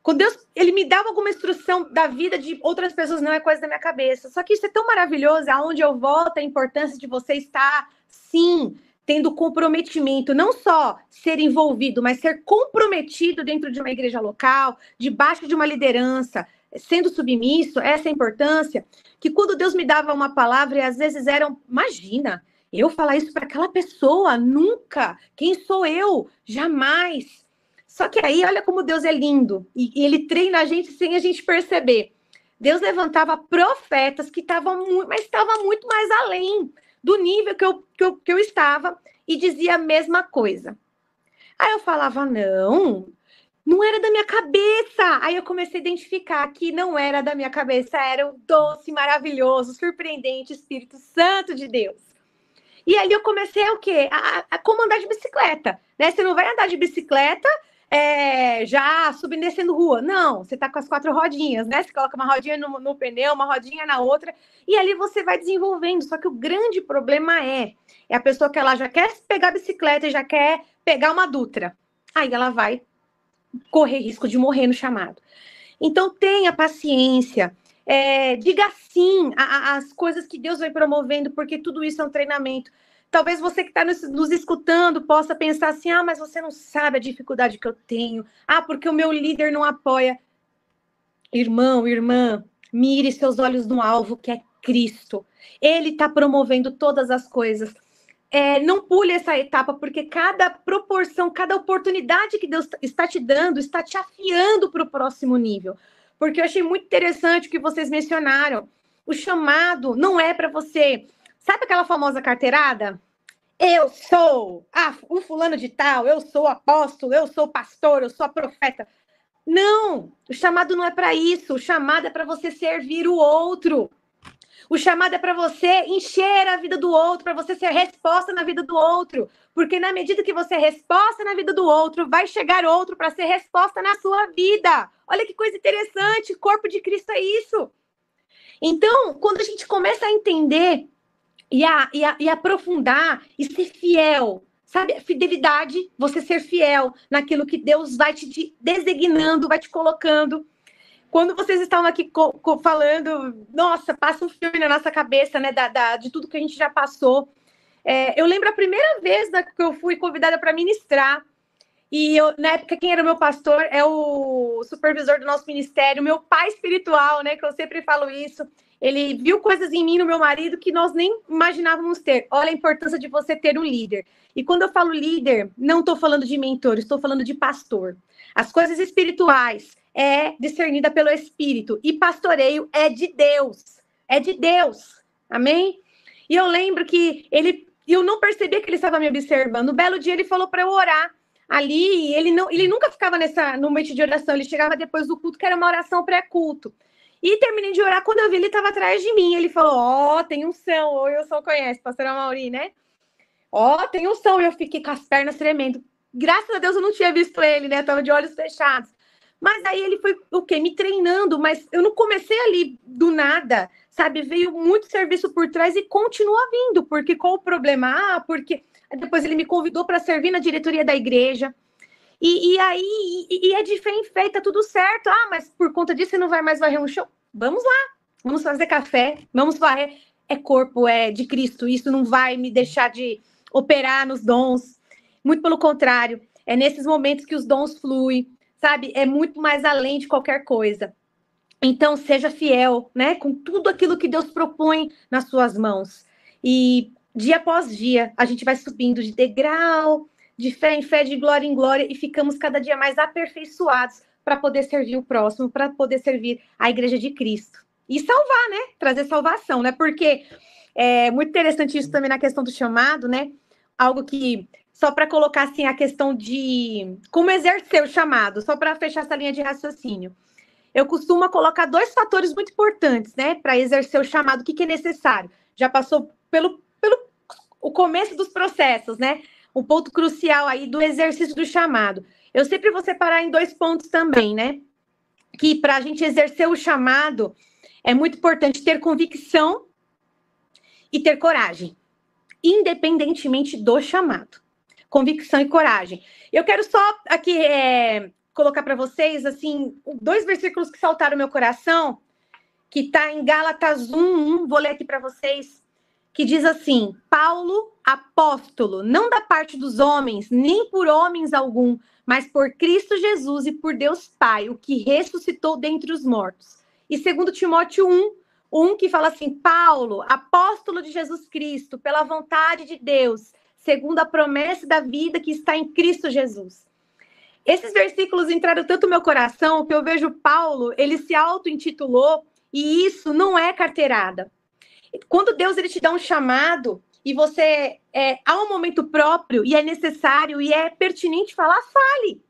Quando Deus ele me dava alguma instrução da vida de outras pessoas, não é coisa da minha cabeça. Só que isso é tão maravilhoso, aonde eu volto a importância de você estar, sim, tendo comprometimento, não só ser envolvido, mas ser comprometido dentro de uma igreja local, debaixo de uma liderança, sendo submisso, essa importância, que quando Deus me dava uma palavra, e às vezes eram, imagina, eu falar isso para aquela pessoa, nunca, quem sou eu? Jamais. Só que aí, olha como Deus é lindo. E, e ele treina a gente sem a gente perceber. Deus levantava profetas que estavam muito, mas estava muito mais além do nível que eu, que, eu, que eu estava e dizia a mesma coisa. Aí eu falava, não, não era da minha cabeça. Aí eu comecei a identificar que não era da minha cabeça, era o doce, maravilhoso, surpreendente Espírito Santo de Deus. E ali eu comecei o quê? A, a comandar de bicicleta. Né? Você não vai andar de bicicleta é, já subindo e descendo rua. Não, você tá com as quatro rodinhas, né? Você coloca uma rodinha no, no, pneu, uma rodinha na outra, e ali você vai desenvolvendo. Só que o grande problema é, é a pessoa que ela já quer pegar a bicicleta e já quer pegar uma Dutra. Aí ela vai correr risco de morrer no chamado. Então tenha paciência. É, diga sim às coisas que Deus vai promovendo, porque tudo isso é um treinamento. Talvez você que está nos, nos, escutando possa pensar assim: ah, mas você não sabe a dificuldade que eu tenho. Ah, porque o meu líder não apoia. Irmão, irmã, mire seus olhos no alvo, que é Cristo. Ele está promovendo todas as coisas. É, não pule essa etapa, porque cada proporção, cada oportunidade que Deus está te dando, está te afiando para o próximo nível. Porque eu achei muito interessante o que vocês mencionaram. O chamado não é para você. Sabe aquela famosa carteirada? eu sou ah, um fulano de tal, eu sou apóstolo, eu sou pastor, eu sou a profeta. Não, o chamado não é para isso. O chamado é para você servir o outro. O chamado é para você encher a vida do outro, para você ser resposta na vida do outro. Porque na medida que você é resposta na vida do outro, vai chegar outro para ser resposta na sua vida. Olha que coisa interessante, corpo de Cristo é isso. Então, quando a gente começa a entender e, a, e, a, e aprofundar e ser fiel. Sabe, fidelidade, você ser fiel naquilo que Deus vai te designando, vai te colocando. Quando vocês estavam aqui falando, nossa, passa um filme na nossa cabeça, né, da, da de tudo que a gente já passou. É, eu lembro a primeira vez né, que eu fui convidada para ministrar. E eu, na época, quem era meu pastor é o supervisor do nosso ministério, meu pai espiritual, né? Que eu sempre falo isso. Ele viu coisas em mim, no meu marido, que nós nem imaginávamos ter. Olha a importância de você ter um líder. E quando eu falo líder, não estou falando de mentor, estou falando de pastor. As coisas espirituais é discernida pelo Espírito e pastoreio é de Deus. É de Deus. Amém? E eu lembro que ele, eu não percebia que ele estava me observando. Um belo dia ele falou para eu orar ali, ele não, ele nunca ficava nessa no momento de oração, ele chegava depois do culto, que era uma oração pré-culto. E terminei de orar, quando eu vi, ele estava atrás de mim. Ele falou: Ó, oh, tem um som. Ou eu só conhece, pastora Mauri, né? Ó, oh, tem um. E eu fiquei com as pernas tremendo. Graças a Deus eu não tinha visto ele, né? Tava de olhos fechados. Mas aí ele foi o quê? Me treinando, mas eu não comecei ali do nada, sabe? Veio muito serviço por trás e continua vindo, porque qual o problema? Ah, porque depois ele me convidou para servir na diretoria da igreja. E, e aí, e, e, é de fé em fé, tá tudo certo. Ah, mas por conta disso você não vai mais varrer um chão? Vamos lá, vamos fazer café, vamos varrer. É corpo, é de Cristo. Isso não vai me deixar de operar nos dons. Muito pelo contrário, é nesses momentos que os dons fluem, sabe? É muito mais além de qualquer coisa. Então, seja fiel, né? Com tudo aquilo que Deus propõe nas suas mãos. E dia após dia, a gente vai subindo de degrau de fé em fé, de glória em glória, e ficamos cada dia mais aperfeiçoados para poder servir o próximo, para poder servir a igreja de Cristo. E salvar, né? Trazer salvação, né? Porque é muito interessante isso também na questão do chamado, né? Algo que, só para colocar assim a questão de como exercer o chamado, só para fechar essa linha de raciocínio. Eu costumo colocar dois fatores muito importantes, né, para exercer o chamado, o que, que é necessário. Já passou pelo, pelo o começo dos processos, né? um ponto crucial aí do exercício do chamado. Eu sempre vou separar em dois pontos também, né? Que para a gente exercer o chamado é muito importante ter convicção e ter coragem, independentemente do chamado. Convicção e coragem. Eu quero só aqui é, colocar para vocês assim dois versículos que saltaram meu coração, que está em Gálatas 1, 1, vou ler aqui para vocês que diz assim: Paulo, apóstolo, não da parte dos homens, nem por homens algum, mas por Cristo Jesus e por Deus Pai, o que ressuscitou dentre os mortos. E segundo Timóteo 1, 1 que fala assim: Paulo, apóstolo de Jesus Cristo, pela vontade de Deus, segundo a promessa da vida que está em Cristo Jesus. esses versículos entraram tanto no meu coração que eu vejo Paulo, ele se auto-intitulou, e isso não é carteirada. Quando Deus ele te dá um chamado e você é, há um momento próprio e é necessário e é pertinente falar, fale.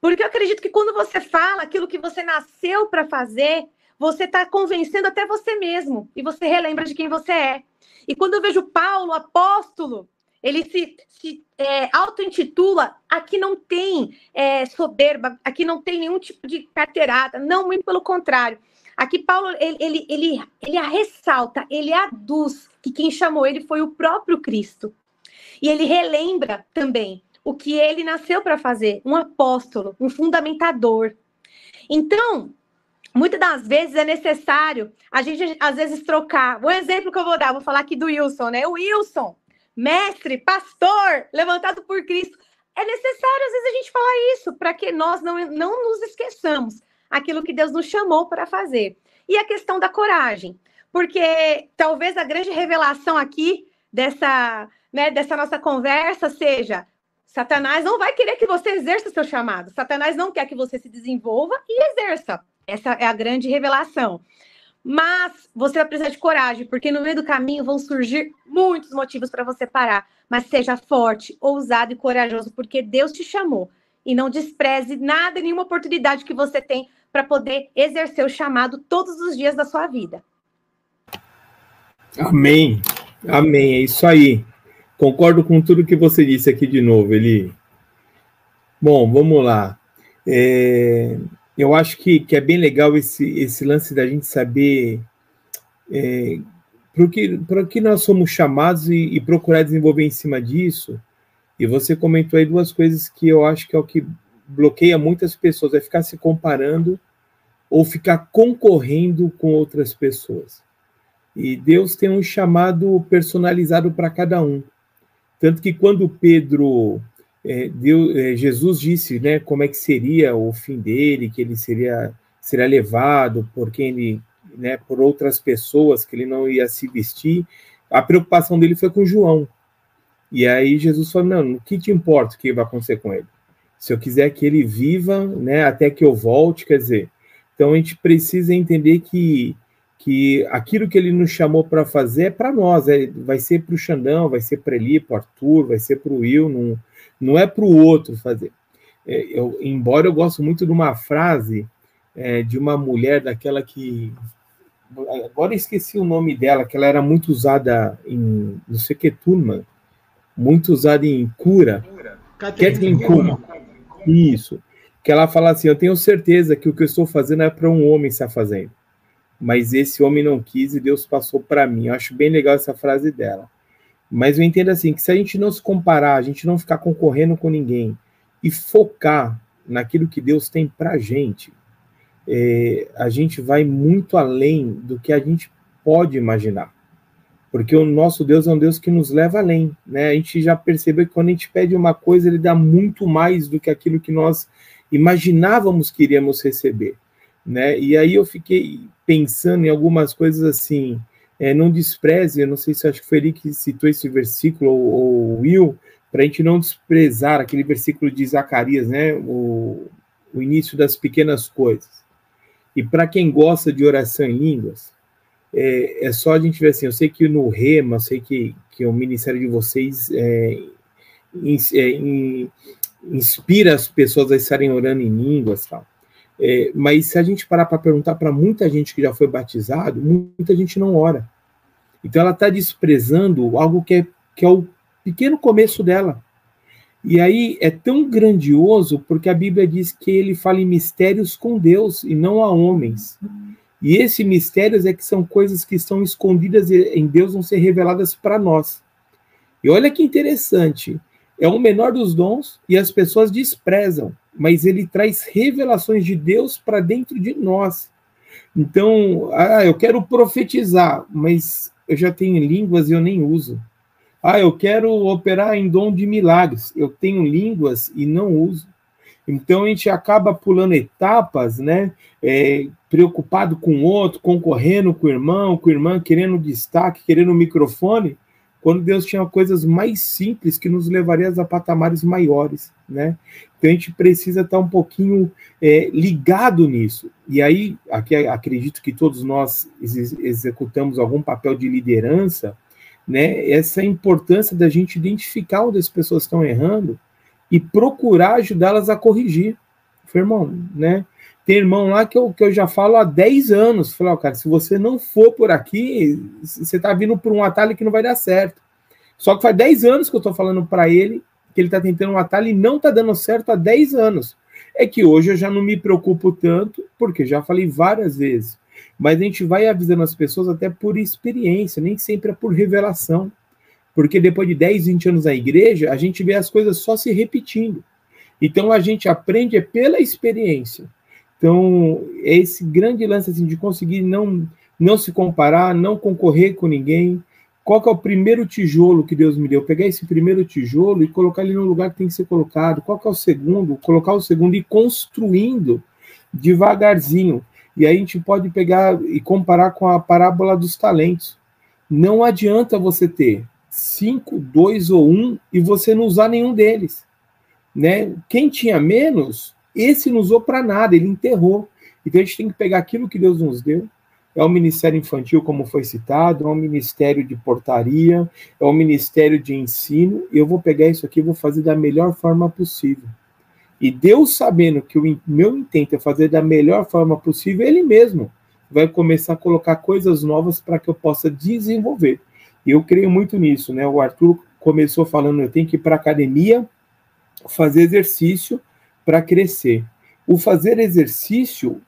Porque eu acredito que quando você fala aquilo que você nasceu para fazer, você está convencendo até você mesmo e você relembra de quem você é. E quando eu vejo Paulo, apóstolo, ele se, se é, auto-intitula, aqui não tem é, soberba, aqui não tem nenhum tipo de carteirada, não, muito pelo contrário. Aqui Paulo, ele, ele, ele, ele ressalta, ele aduz que quem chamou ele foi o próprio Cristo. E ele relembra também o que ele nasceu para fazer, um apóstolo, um fundamentador. Então, muitas das vezes é necessário a gente, às vezes, trocar. O exemplo que eu vou dar, vou falar aqui do Wilson, né? O Wilson, mestre, pastor, levantado por Cristo. É necessário, às vezes, a gente falar isso, para que nós não, não nos esqueçamos aquilo que Deus nos chamou para fazer. E a questão da coragem, porque talvez a grande revelação aqui dessa, né, dessa nossa conversa seja Satanás não vai querer que você exerça seu chamado. Satanás não quer que você se desenvolva e exerça. Essa é a grande revelação. Mas você vai precisar de coragem, porque no meio do caminho vão surgir muitos motivos para você parar. Mas seja forte, ousado e corajoso, porque Deus te chamou. E não despreze nada, nenhuma oportunidade que você tem para poder exercer o chamado todos os dias da sua vida. Amém. Amém. É isso aí. Concordo com tudo que você disse aqui de novo, Eli. Bom, vamos lá. É, eu acho que, que é bem legal esse, esse lance da gente saber é, para o que, que nós somos chamados e, e, procurar desenvolver em cima disso. E você comentou aí duas coisas que eu acho que é o que bloqueia muitas pessoas, é ficar se comparando ou ficar concorrendo com outras pessoas. E Deus tem um chamado personalizado para cada um. Tanto que quando Pedro, é, deu, é, Jesus disse né, como é que seria o fim dele, que ele seria, seria levado por quem ele, né, por outras pessoas, que ele não ia se vestir, a preocupação dele foi com João. E aí Jesus falou: Não, o que te importa o que vai acontecer com ele? Se eu quiser que ele viva, né, até que eu volte, quer dizer. Então a gente precisa entender que que aquilo que ele nos chamou para fazer é para nós, é, vai ser para o Xandão, vai ser para ele, para Arthur, vai ser para o Will, não, não é para o outro fazer. É, eu, embora eu gosto muito de uma frase é, de uma mulher daquela que agora esqueci o nome dela, que ela era muito usada em não sei que turma, muito usada em cura. Kathleen Kuma. Isso. Que ela fala assim: Eu tenho certeza que o que eu estou fazendo é para um homem estar fazendo mas esse homem não quis e Deus passou para mim. Eu acho bem legal essa frase dela. Mas eu entendo assim, que se a gente não se comparar, a gente não ficar concorrendo com ninguém e focar naquilo que Deus tem para gente, é, a gente vai muito além do que a gente pode imaginar. Porque o nosso Deus é um Deus que nos leva além, né? A gente já percebeu que quando a gente pede uma coisa, ele dá muito mais do que aquilo que nós imaginávamos que iríamos receber né? E aí eu fiquei pensando em algumas coisas assim, é, não despreze, eu não sei se acho que foi ele que citou esse versículo, ou, ou Will, para a gente não desprezar aquele versículo de Zacarias, né? O, o início das pequenas coisas. E para quem gosta de oração em línguas, é, é, só a gente ver assim, eu sei que no Rema, eu sei que, que o ministério de vocês é, é inspira as pessoas a estarem orando em línguas tal. É, mas se a gente parar para perguntar para muita gente que já foi batizado, muita gente não ora. Então ela está desprezando algo que é, que é o pequeno começo dela. E aí é tão grandioso porque a Bíblia diz que ele fala em mistérios com Deus e não a homens. E esses mistérios é que são coisas que estão escondidas em Deus, vão ser reveladas para nós. E olha que interessante, é o menor dos dons e as pessoas desprezam mas ele traz revelações de Deus para dentro de nós. Então, ah, eu quero profetizar, mas eu já tenho línguas e eu nem uso. Ah, eu quero operar em dom de milagres, eu tenho línguas e não uso. Então a gente acaba pulando etapas, né? É, preocupado com o outro, concorrendo com o irmão, com a irmã, querendo destaque, querendo microfone, quando Deus tinha coisas mais simples que nos levariam a patamares maiores, né? Então a gente precisa estar um pouquinho é, ligado nisso. E aí, aqui acredito que todos nós ex executamos algum papel de liderança, né? Essa importância da gente identificar onde as pessoas estão errando e procurar ajudá-las a corrigir. Irmão, né? Tem irmão lá que eu, que eu já falo há 10 anos. Falei, oh, cara, se você não for por aqui, você está vindo por um atalho que não vai dar certo. Só que faz 10 anos que eu estou falando para ele que ele está tentando um atalho e não está dando certo há 10 anos. É que hoje eu já não me preocupo tanto, porque já falei várias vezes. Mas a gente vai avisando as pessoas até por experiência, nem sempre é por revelação. Porque depois de 10, 20 anos na igreja, a gente vê as coisas só se repetindo. Então a gente aprende é pela experiência. Então, é esse grande lance assim, de conseguir não, não se comparar, não concorrer com ninguém. Qual que é o primeiro tijolo que Deus me deu? Pegar esse primeiro tijolo e colocar ele no lugar que tem que ser colocado. Qual que é o segundo? Colocar o segundo e construindo devagarzinho. E aí a gente pode pegar e comparar com a parábola dos talentos. Não adianta você ter cinco, dois ou um e você não usar nenhum deles. Né? Quem tinha menos esse não usou para nada, ele enterrou. Então a gente tem que pegar aquilo que Deus nos deu. É o ministério infantil, como foi citado, é o ministério de portaria, é o ministério de ensino. Eu vou pegar isso aqui e vou fazer da melhor forma possível. E Deus, sabendo que o meu intento é fazer da melhor forma possível, Ele mesmo vai começar a colocar coisas novas para que eu possa desenvolver. E eu creio muito nisso, né? O Arthur começou falando: eu tenho que ir para academia, fazer exercício para crescer. O fazer exercício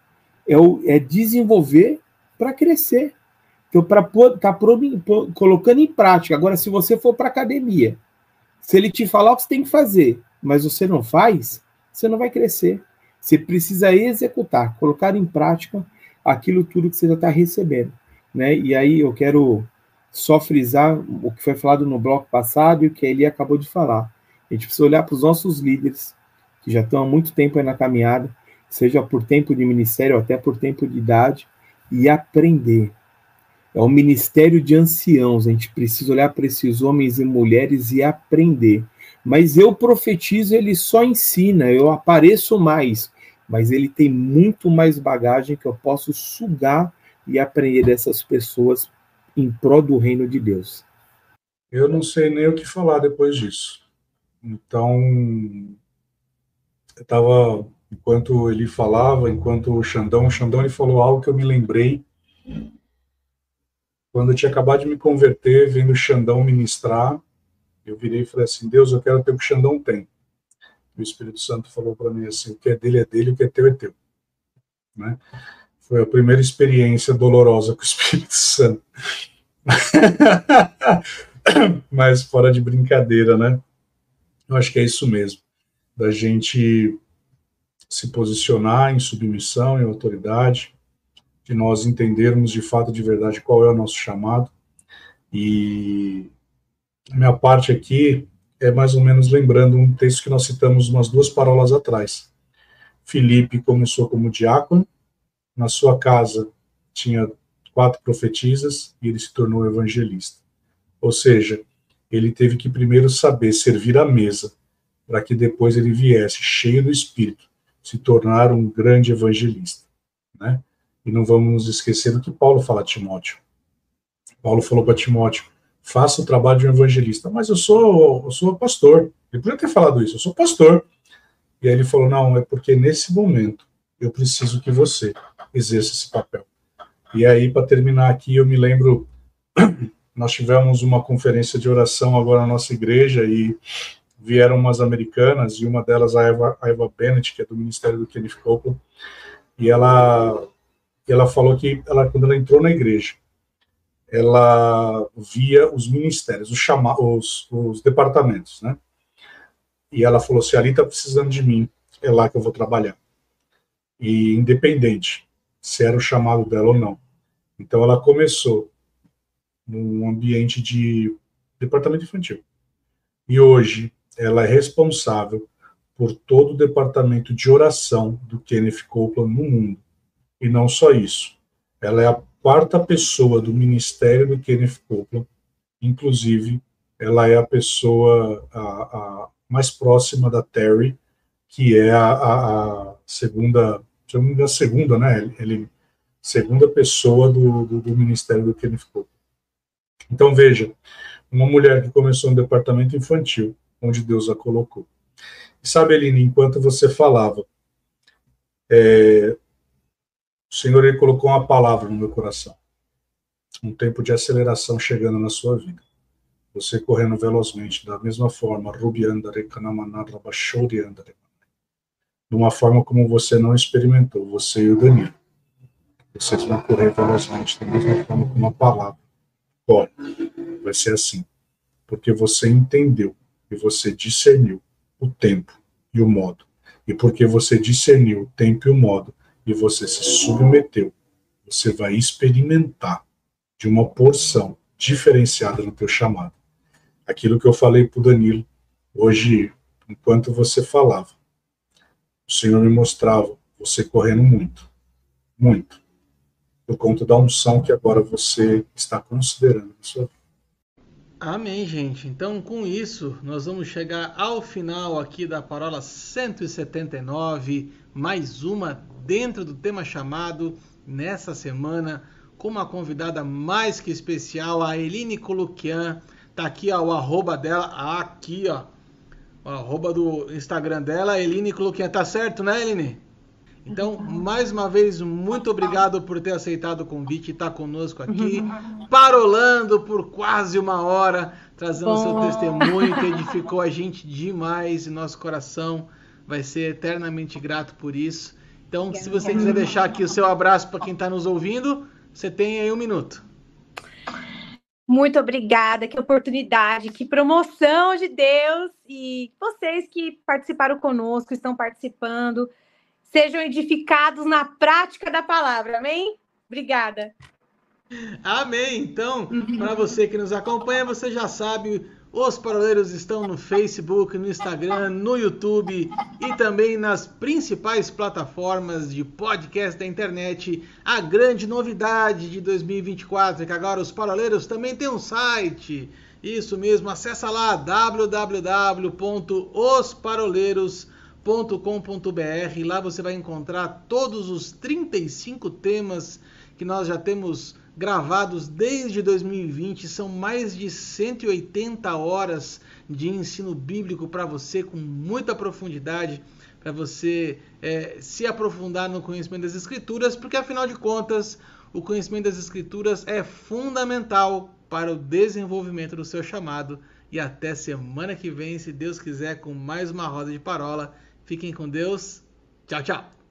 é, o, é desenvolver para crescer. Então, para estar tá colocando em prática. Agora, se você for para academia, se ele te falar o que você tem que fazer, mas você não faz, você não vai crescer. Você precisa executar, colocar em prática aquilo tudo que você já está recebendo. Né? E aí eu quero só frisar o que foi falado no bloco passado e o que ele acabou de falar. A gente precisa olhar para os nossos líderes, que já estão há muito tempo na caminhada, seja por tempo de ministério ou até por tempo de idade, e aprender. É um ministério de anciãos, a gente precisa olhar para esses homens e mulheres e aprender. Mas eu profetizo, ele só ensina, eu apareço mais, mas ele tem muito mais bagagem que eu posso sugar e aprender dessas pessoas em prol do reino de Deus. Eu não sei nem o que falar depois disso. Então, eu estava, enquanto ele falava, enquanto o Xandão, o Xandão ele falou algo que eu me lembrei quando eu tinha acabado de me converter, vendo o Xandão ministrar, eu virei e falei assim, Deus, eu quero ter o que o Xandão tem. E o Espírito Santo falou para mim assim, o que é dele é dele, o que é teu é teu. Né? Foi a primeira experiência dolorosa com o Espírito Santo. Mas fora de brincadeira, né? Eu acho que é isso mesmo da gente se posicionar em submissão e autoridade, de nós entendermos de fato, de verdade, qual é o nosso chamado. E a minha parte aqui é mais ou menos lembrando um texto que nós citamos umas duas parolas atrás. Filipe começou como diácono, na sua casa tinha quatro profetisas e ele se tornou evangelista. Ou seja, ele teve que primeiro saber servir à mesa para que depois ele viesse cheio do Espírito, se tornar um grande evangelista, né? E não vamos nos esquecer do que Paulo fala a Timóteo. Paulo falou para Timóteo: faça o trabalho de um evangelista. Mas eu sou, eu sou pastor. Ele podia ter falado isso, eu sou pastor. E aí ele falou: não, é porque nesse momento eu preciso que você exerça esse papel. E aí, para terminar aqui, eu me lembro, nós tivemos uma conferência de oração agora na nossa igreja e vieram umas americanas, e uma delas a Eva, a Eva Bennett, que é do Ministério do Kenneth Copeland, e ela, ela falou que ela, quando ela entrou na igreja, ela via os ministérios, os, chama, os, os departamentos, né? E ela falou assim, ali está precisando de mim, é lá que eu vou trabalhar. E independente se era o chamado dela ou não. Então ela começou num ambiente de departamento infantil. E hoje ela é responsável por todo o departamento de oração do Kenneth Copeland no mundo. E não só isso, ela é a quarta pessoa do ministério do Kenneth Copeland inclusive, ela é a pessoa a, a mais próxima da Terry, que é a, a, segunda, a segunda, né? Ele, segunda pessoa do, do, do ministério do Kenneth Copeland. Então veja, uma mulher que começou no departamento infantil, onde Deus a colocou. E sabe, Eline, enquanto você falava, é, o Senhor ele colocou uma palavra no meu coração. Um tempo de aceleração chegando na sua vida. Você correndo velozmente, da mesma forma, de uma forma como você não experimentou, você e o Danilo. Vocês vão correr velozmente, da mesma forma como a palavra corre. Vai ser assim. Porque você entendeu e você discerniu o tempo e o modo. E porque você discerniu o tempo e o modo, e você se submeteu, você vai experimentar de uma porção diferenciada no teu chamado. Aquilo que eu falei para o Danilo hoje, enquanto você falava, o Senhor me mostrava você correndo muito, muito, por conta da unção que agora você está considerando na sua vida. Amém, gente. Então, com isso, nós vamos chegar ao final aqui da parola 179, mais uma dentro do tema chamado nessa semana com uma convidada mais que especial, a Eline Coluquian. Tá aqui ó, o arroba dela, aqui ó, o arroba do Instagram dela, Eline Coluquian. Tá certo, né, Eline? Então, mais uma vez, muito obrigado por ter aceitado o convite e estar conosco aqui, parolando por quase uma hora, trazendo seu testemunho que edificou a gente demais e nosso coração vai ser eternamente grato por isso. Então, se você quiser deixar aqui o seu abraço para quem está nos ouvindo, você tem aí um minuto. Muito obrigada, que oportunidade, que promoção de Deus e vocês que participaram conosco, estão participando sejam edificados na prática da palavra. Amém? Obrigada. Amém. Então, para você que nos acompanha, você já sabe, os paroleiros estão no Facebook, no Instagram, no YouTube e também nas principais plataformas de podcast da internet. A grande novidade de 2024 é que agora os paroleiros também têm um site. Isso mesmo, acessa lá www.osparoleiros.com com.br Lá você vai encontrar todos os 35 temas que nós já temos gravados desde 2020. São mais de 180 horas de ensino bíblico para você, com muita profundidade, para você é, se aprofundar no conhecimento das Escrituras, porque afinal de contas, o conhecimento das Escrituras é fundamental para o desenvolvimento do seu chamado. E até semana que vem, se Deus quiser, com mais uma roda de parola. Fiquem com Deus. Tchau, tchau.